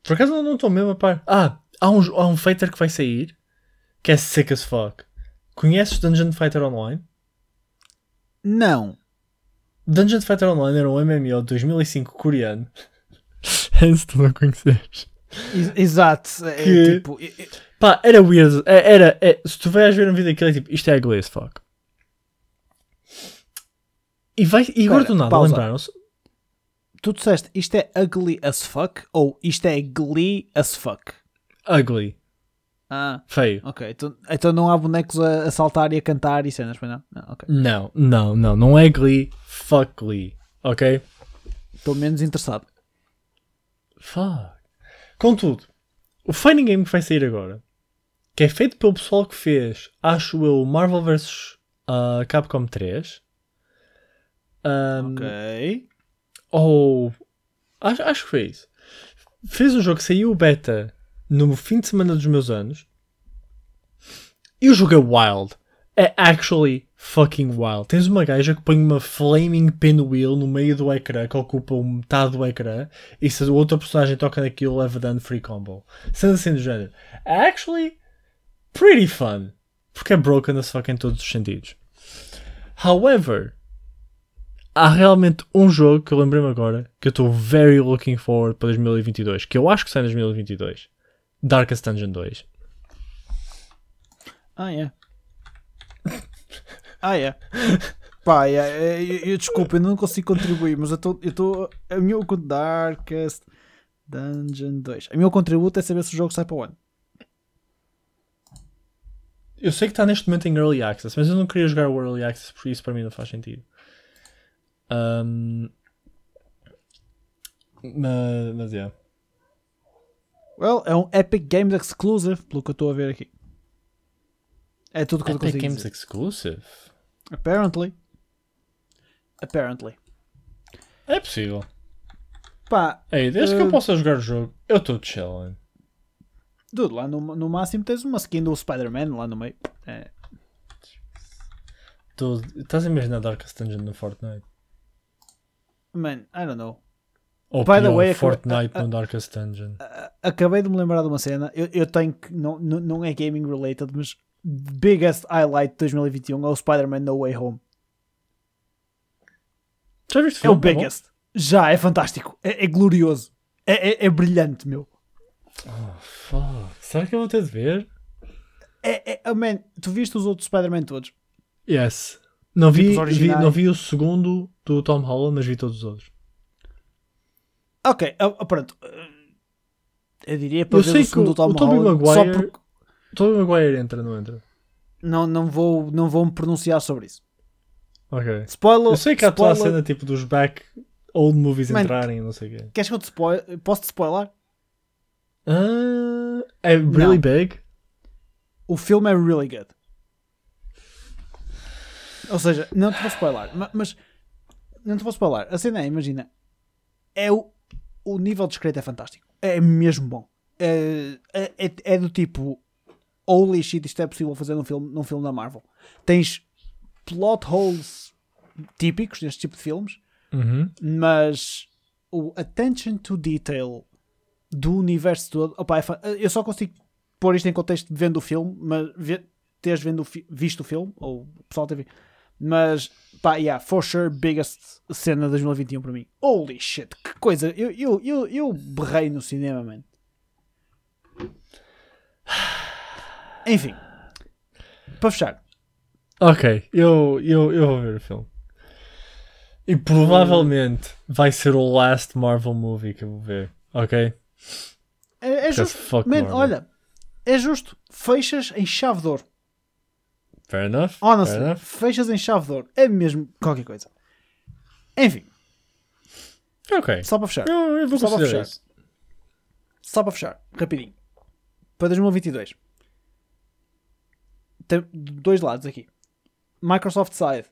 Por acaso eu não estou mesmo a par. Ah, há um, há um fighter que vai sair que é sick as fuck. Conheces Dungeon Fighter Online? Não. Dungeon Fighter Online era um MMO de 2005 coreano Antes de não a conheceres. Ex- Exato. É, Que- tipo, é- é- Pá, era weird. É- Era, é- se tu vais ver um vídeo daquele, é tipo, isto é ugly as fuck. E, vai, e agora do nada lembraram-se. Tu disseste isto é ugly as fuck ou isto é glee as fuck? Ugly. Ah, Feio. ok. Então, então não há bonecos a, a saltar e a cantar e cenas, não? Não, ok. Não, não, não. Não é Glee. Fuck Glee. Ok? Estou menos interessado. Fuck. Contudo, o Fighting Game que vai sair agora, que é feito pelo pessoal que fez, acho eu, Marvel vs uh, Capcom 3. Um, Ok. Ou. Acho, acho que foi isso. Fez um jogo que saiu o beta no fim de semana dos meus anos. E o jogo é wild. É actually fucking wild. Tens uma gaja que põe uma flaming pinwheel no meio do ecrã que ocupa metade do ecrã. E se a outra personagem toca naquilo, leva dano free combo. Sendo assim do género. É actually pretty fun. Porque é broken as fuck em todos os sentidos. However, há realmente um jogo que eu lembrei-me agora que eu estou very looking forward para 2022. Que eu acho que sai em 2022. Darkest Dungeon 2. Ah, é. Ah, é. Pá, é, é, eu, eu- desculpa, eu não consigo contribuir, mas eu estou. A minha Darkest Dungeon 2. A meu contributo é saber se o jogo sai para o ano. Eu sei que está neste momento em Early Access, mas eu não queria jogar o Early Access porque isso para mim não faz sentido. Um, mas, mas yeah. Well, é um Epic Games Exclusive, pelo que eu estou a ver aqui. É tudo que eu Epic consigo Games dizer. Exclusive? Apparently. Apparently. É possível. Pá, Ei, desde que eu Uh, possa jogar o jogo, eu estou chilling. dude, lá no, no máximo tens uma skin do Spider-Man lá no meio. É. Tô- Estás a imaginar Darkest Dungeon no Fortnite? Man, I don't know. Ou By the way, Fortnite no Darkest Dungeon? Acabei de me lembrar de uma cena. Eu, eu tenho que. Não, não, é gaming related, mas. Biggest highlight de 2021 é o Spider-Man No Way Home. Já viste É o bom? biggest. Já, é fantástico. É, é glorioso. É, é, é brilhante, meu. Oh, fuck. Será que eu vou ter de ver? É, é, oh, man, tu viste os outros Spider-Man todos? Yes. Não vi, vi- não vi o segundo do Tom Holland, mas vi todos os outros. Ok, ah, ah, pronto. Ah, Eu diria para Eu ver sei o que segundo o- Tom o Tobey Holland, só Maguire- porque O Tobey Maguire entra, não entra? não, não, vou, não vou me pronunciar sobre isso. Ok. Spoiler. Eu sei que há toda a spoiler- cena tipo dos back old movies Man, entrarem não sei o quê. Queres que eu te spoil... Posso-te spoiler? Ah, é really Não. big? O filme é really good. Ou seja, não te vou spoiler, ma- mas não te vou spoiler. A cena é, imagina, é o, o nível de escrita é fantástico. É mesmo bom. É, é, é- é do tipo, holy shit, isto é possível fazer num filme, num filme da Marvel. Tens plot holes típicos deste tipo de filmes, Uhum. mas o attention to detail do universo todo, opa, é eu só consigo pôr isto em contexto vendo o filme, mas teres vendo visto o filme, ou o pessoal ter visto, mas pá, yeah, for sure, biggest cena de 2021 para mim. Holy shit, que coisa, eu, eu, eu, eu berrei no cinema, man. Enfim, para fechar, Ok, eu, eu, eu vou ver o filme. E provavelmente vai ser o last Marvel movie que eu vou ver. Ok? é, é justo, man, olha, é justo, fechas em chave de ouro. Fair enough. Honestly, Fair enough. fechas em chave de ouro. É mesmo qualquer coisa. Enfim, Ok. só para fechar. Eu, eu vou Só para fechar. isso. Só para fechar, rapidinho. Para 2022. Tem dois lados aqui. Microsoft side.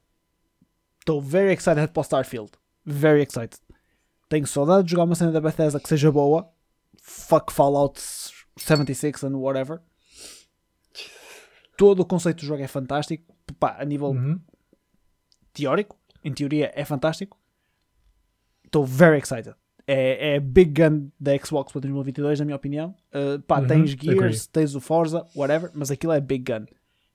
Estou very excited para o Starfield. Very excited. Tenho saudade de jogar uma cena da Bethesda que seja boa. Fuck Fallout 76 and whatever. Todo o conceito do jogo é fantástico. Pá, a nível Uhum. teórico, em teoria é fantástico. Estou very excited. É, é big gun da Xbox para 2022, na minha opinião. Uh, pá, Uhum, tens. Gears, tens o Forza, whatever, mas aquilo é big gun.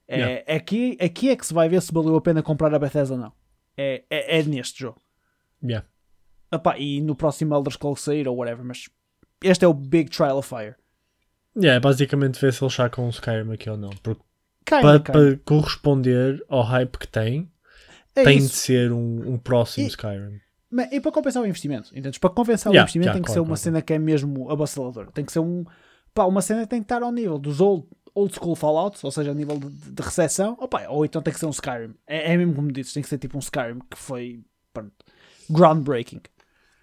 É, Yeah. aqui, aqui é que se vai ver se valeu a pena comprar a Bethesda ou não. É, é, é neste jogo. Yeah. Epá, e no próximo Elder Scrolls sair ou whatever, mas este é o Big Trial of Fire. Yeah, é basicamente ver se eles sacam um Skyrim aqui ou não. Porque Para, para corresponder ao hype que tem, É tem de isso. ser um, um próximo E- Skyrim. Mas- E para compensar o investimento, entendes? Para compensar o Yeah, investimento yeah, tem que claro, ser uma claro, cena que é mesmo avassaladora. Tem que ser um. Pá, uma cena que tem que estar ao nível dos old, old school Fallouts, ou seja, a nível de, de recepção. Opa, ou então tem que ser um Skyrim. É, é mesmo como dizes, tem que ser tipo um Skyrim que foi pronto, groundbreaking.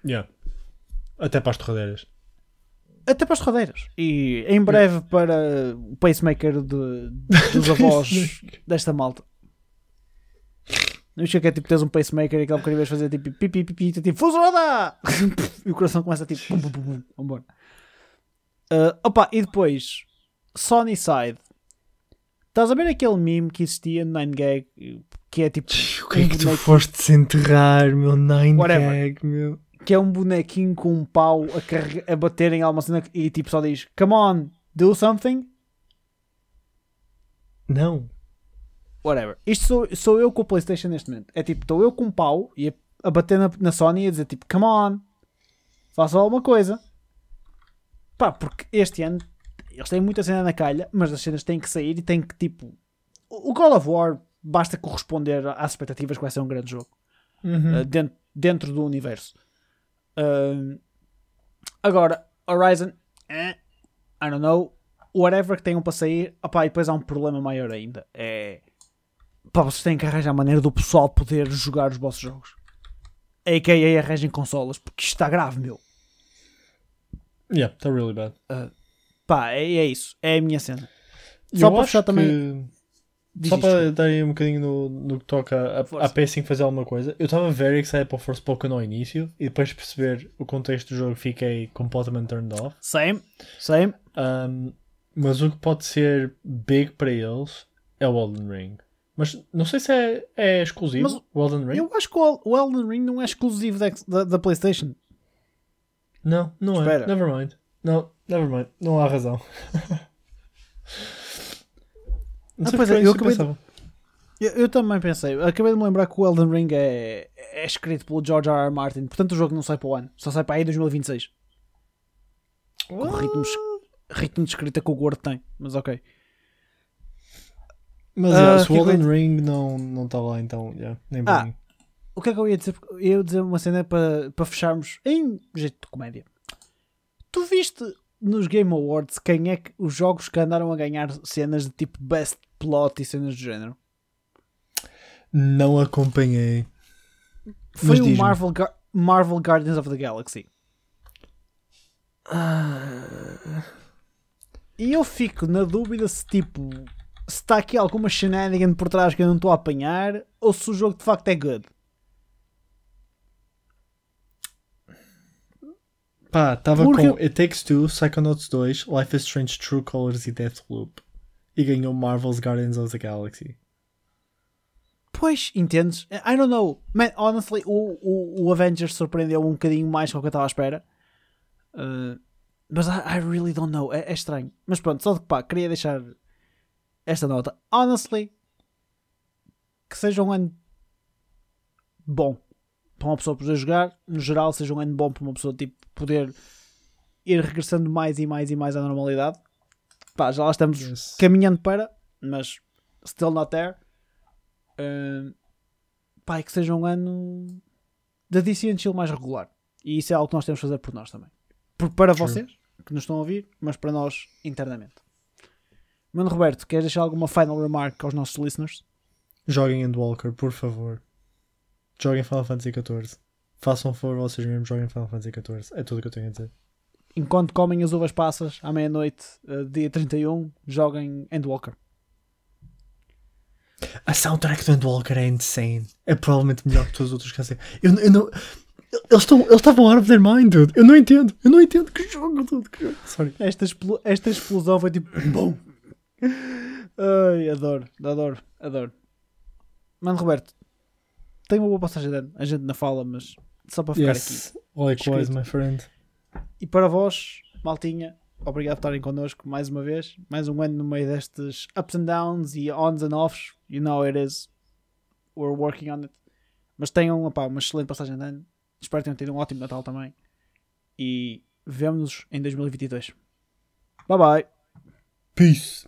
Yeah. Até para as torradeiras. Até para as rodeiras. E em breve para o pacemaker de, dos avós desta malta. Não sei que é tipo teres um pacemaker e aquele bocadinho vais fazer tipo pipi pipi e tipo Fusroda! e o coração começa tipo pum pum pum pum. Vambora. Ah, opa, e depois Sony Side. Estás a ver aquele meme que existia no 9gag que é tipo O que é que tu foste desenterrar, meu nine Whatever. gag, meu? Que é um bonequinho com um pau a, carrega- a bater em alguma cena e tipo só diz Come on, do something. Não. whatever. Isto sou, sou eu com o PlayStation neste momento. É tipo, estou eu com um pau e a, a bater na, na Sony e a dizer tipo, come on, faça alguma coisa. Pá, porque este ano eles têm muita cena na calha, mas as cenas têm que sair e têm que tipo. O God of War basta corresponder às expectativas que vai ser um grande jogo uh, dentro, dentro do universo. Uh, agora, Horizon, eh, I don't know. Whatever que tenham para sair, opá, e depois há um problema maior ainda. É pá, vocês têm que arranjar a maneira do pessoal poder jogar os vossos jogos. A.K.A. arranjem consolas, porque isto está grave, meu. Yeah, está really bad. Pá, é, é isso. É a minha cena. Só eu para fechar que- também- Diz Só isto, para dar aí um bocadinho no, no que toca a, a PS5 fazer alguma coisa, eu estava very excited para o Forspoken ao início e depois de perceber o contexto do jogo fiquei completamente turned off. Same, same. Um, mas o que pode ser big para eles é o Elden Ring. Mas não sei se é, é exclusivo Mas o Elden Ring. Eu acho que o o Elden Ring não é exclusivo da, da, da PlayStation. Não, não Espera. é. Never mind. Não, never mind. Não há razão. não Ah, sei pois porque é, eu acabei de- pensava. Eu, eu também pensei. Acabei de me lembrar que o Elden Ring é, é escrito pelo George R. R. Martin. Portanto, o jogo não sai para o ano. Só sai para aí em 2026. Com ritmos, ritmo de escrita que o Gordo tem. Mas ok. Mas yeah, se o Elden Ring não não está lá, então yeah, nem Ah. O que é que eu ia dizer? Eu ia dizer uma cena para, para fecharmos em jeito de comédia. Tu viste nos Game Awards quem é que os jogos que andaram a ganhar cenas de tipo Best Plot e cenas do género? Não acompanhei. Foi o. Marvel, Gar- Marvel Guardians of the Galaxy. E eu fico na dúvida se tipo se está aqui alguma shenanigan por trás que eu não estou a apanhar ou se o jogo de facto é good. Pá, estava Porque com It Takes Two, Psychonauts 2, Life is Strange True Colors e Deathloop. E ganhou Marvel's Guardians of the Galaxy. Pois, entendes? I don't know. Man, honestly, o, o, o Avengers surpreendeu um bocadinho mais do que eu estava à espera. Uh, mas I, I really don't know. É, é estranho. Mas pronto, só de que pá, queria deixar esta nota. Honestly, que seja um ano bom para uma pessoa poder jogar. No geral, seja um ano bom para uma pessoa tipo, poder ir regressando mais e mais e mais à normalidade. Pá, já lá estamos Yes. caminhando para, mas still not there. Uh, pá, e que seja um ano da DC and Chill mais regular. E isso é algo que nós temos de fazer por nós também. Por, para True. vocês, que nos estão a ouvir, mas para nós internamente. Mano Roberto, queres deixar alguma final remark aos nossos listeners? Joguem Endwalker, por favor. Joguem Final Fantasy XIV. Façam favor vocês mesmos, joguem Final Fantasy XIV. É tudo o que eu tenho a dizer. Enquanto comem as uvas passas à meia-noite, uh, dia 31, joguem Endwalker. A soundtrack do Endwalker é insane. É provavelmente melhor que todos os outros que eu. Eu, não. Eles estão eles estavam out of their mind, dude. Eu não entendo. Eu não entendo. Que jogo, dude. Que jogo. Sorry. Esta, explo- esta explosão foi tipo. BUM! Ai, adoro, adoro, adoro. Mano, Roberto, tem uma boa passagem de ano. A gente não fala, mas só para ficar aqui. Yes. Likewise, Escrito. my friend. E para vós, Maltinha, obrigado por estarem connosco mais uma vez. Mais um ano no meio destes ups and downs e ons and offs. You know it is. We're working on it. Mas tenham opá, uma excelente passagem de ano Espero que tenham tido um ótimo Natal também. E vemo-nos em 2022. Bye bye. Peace.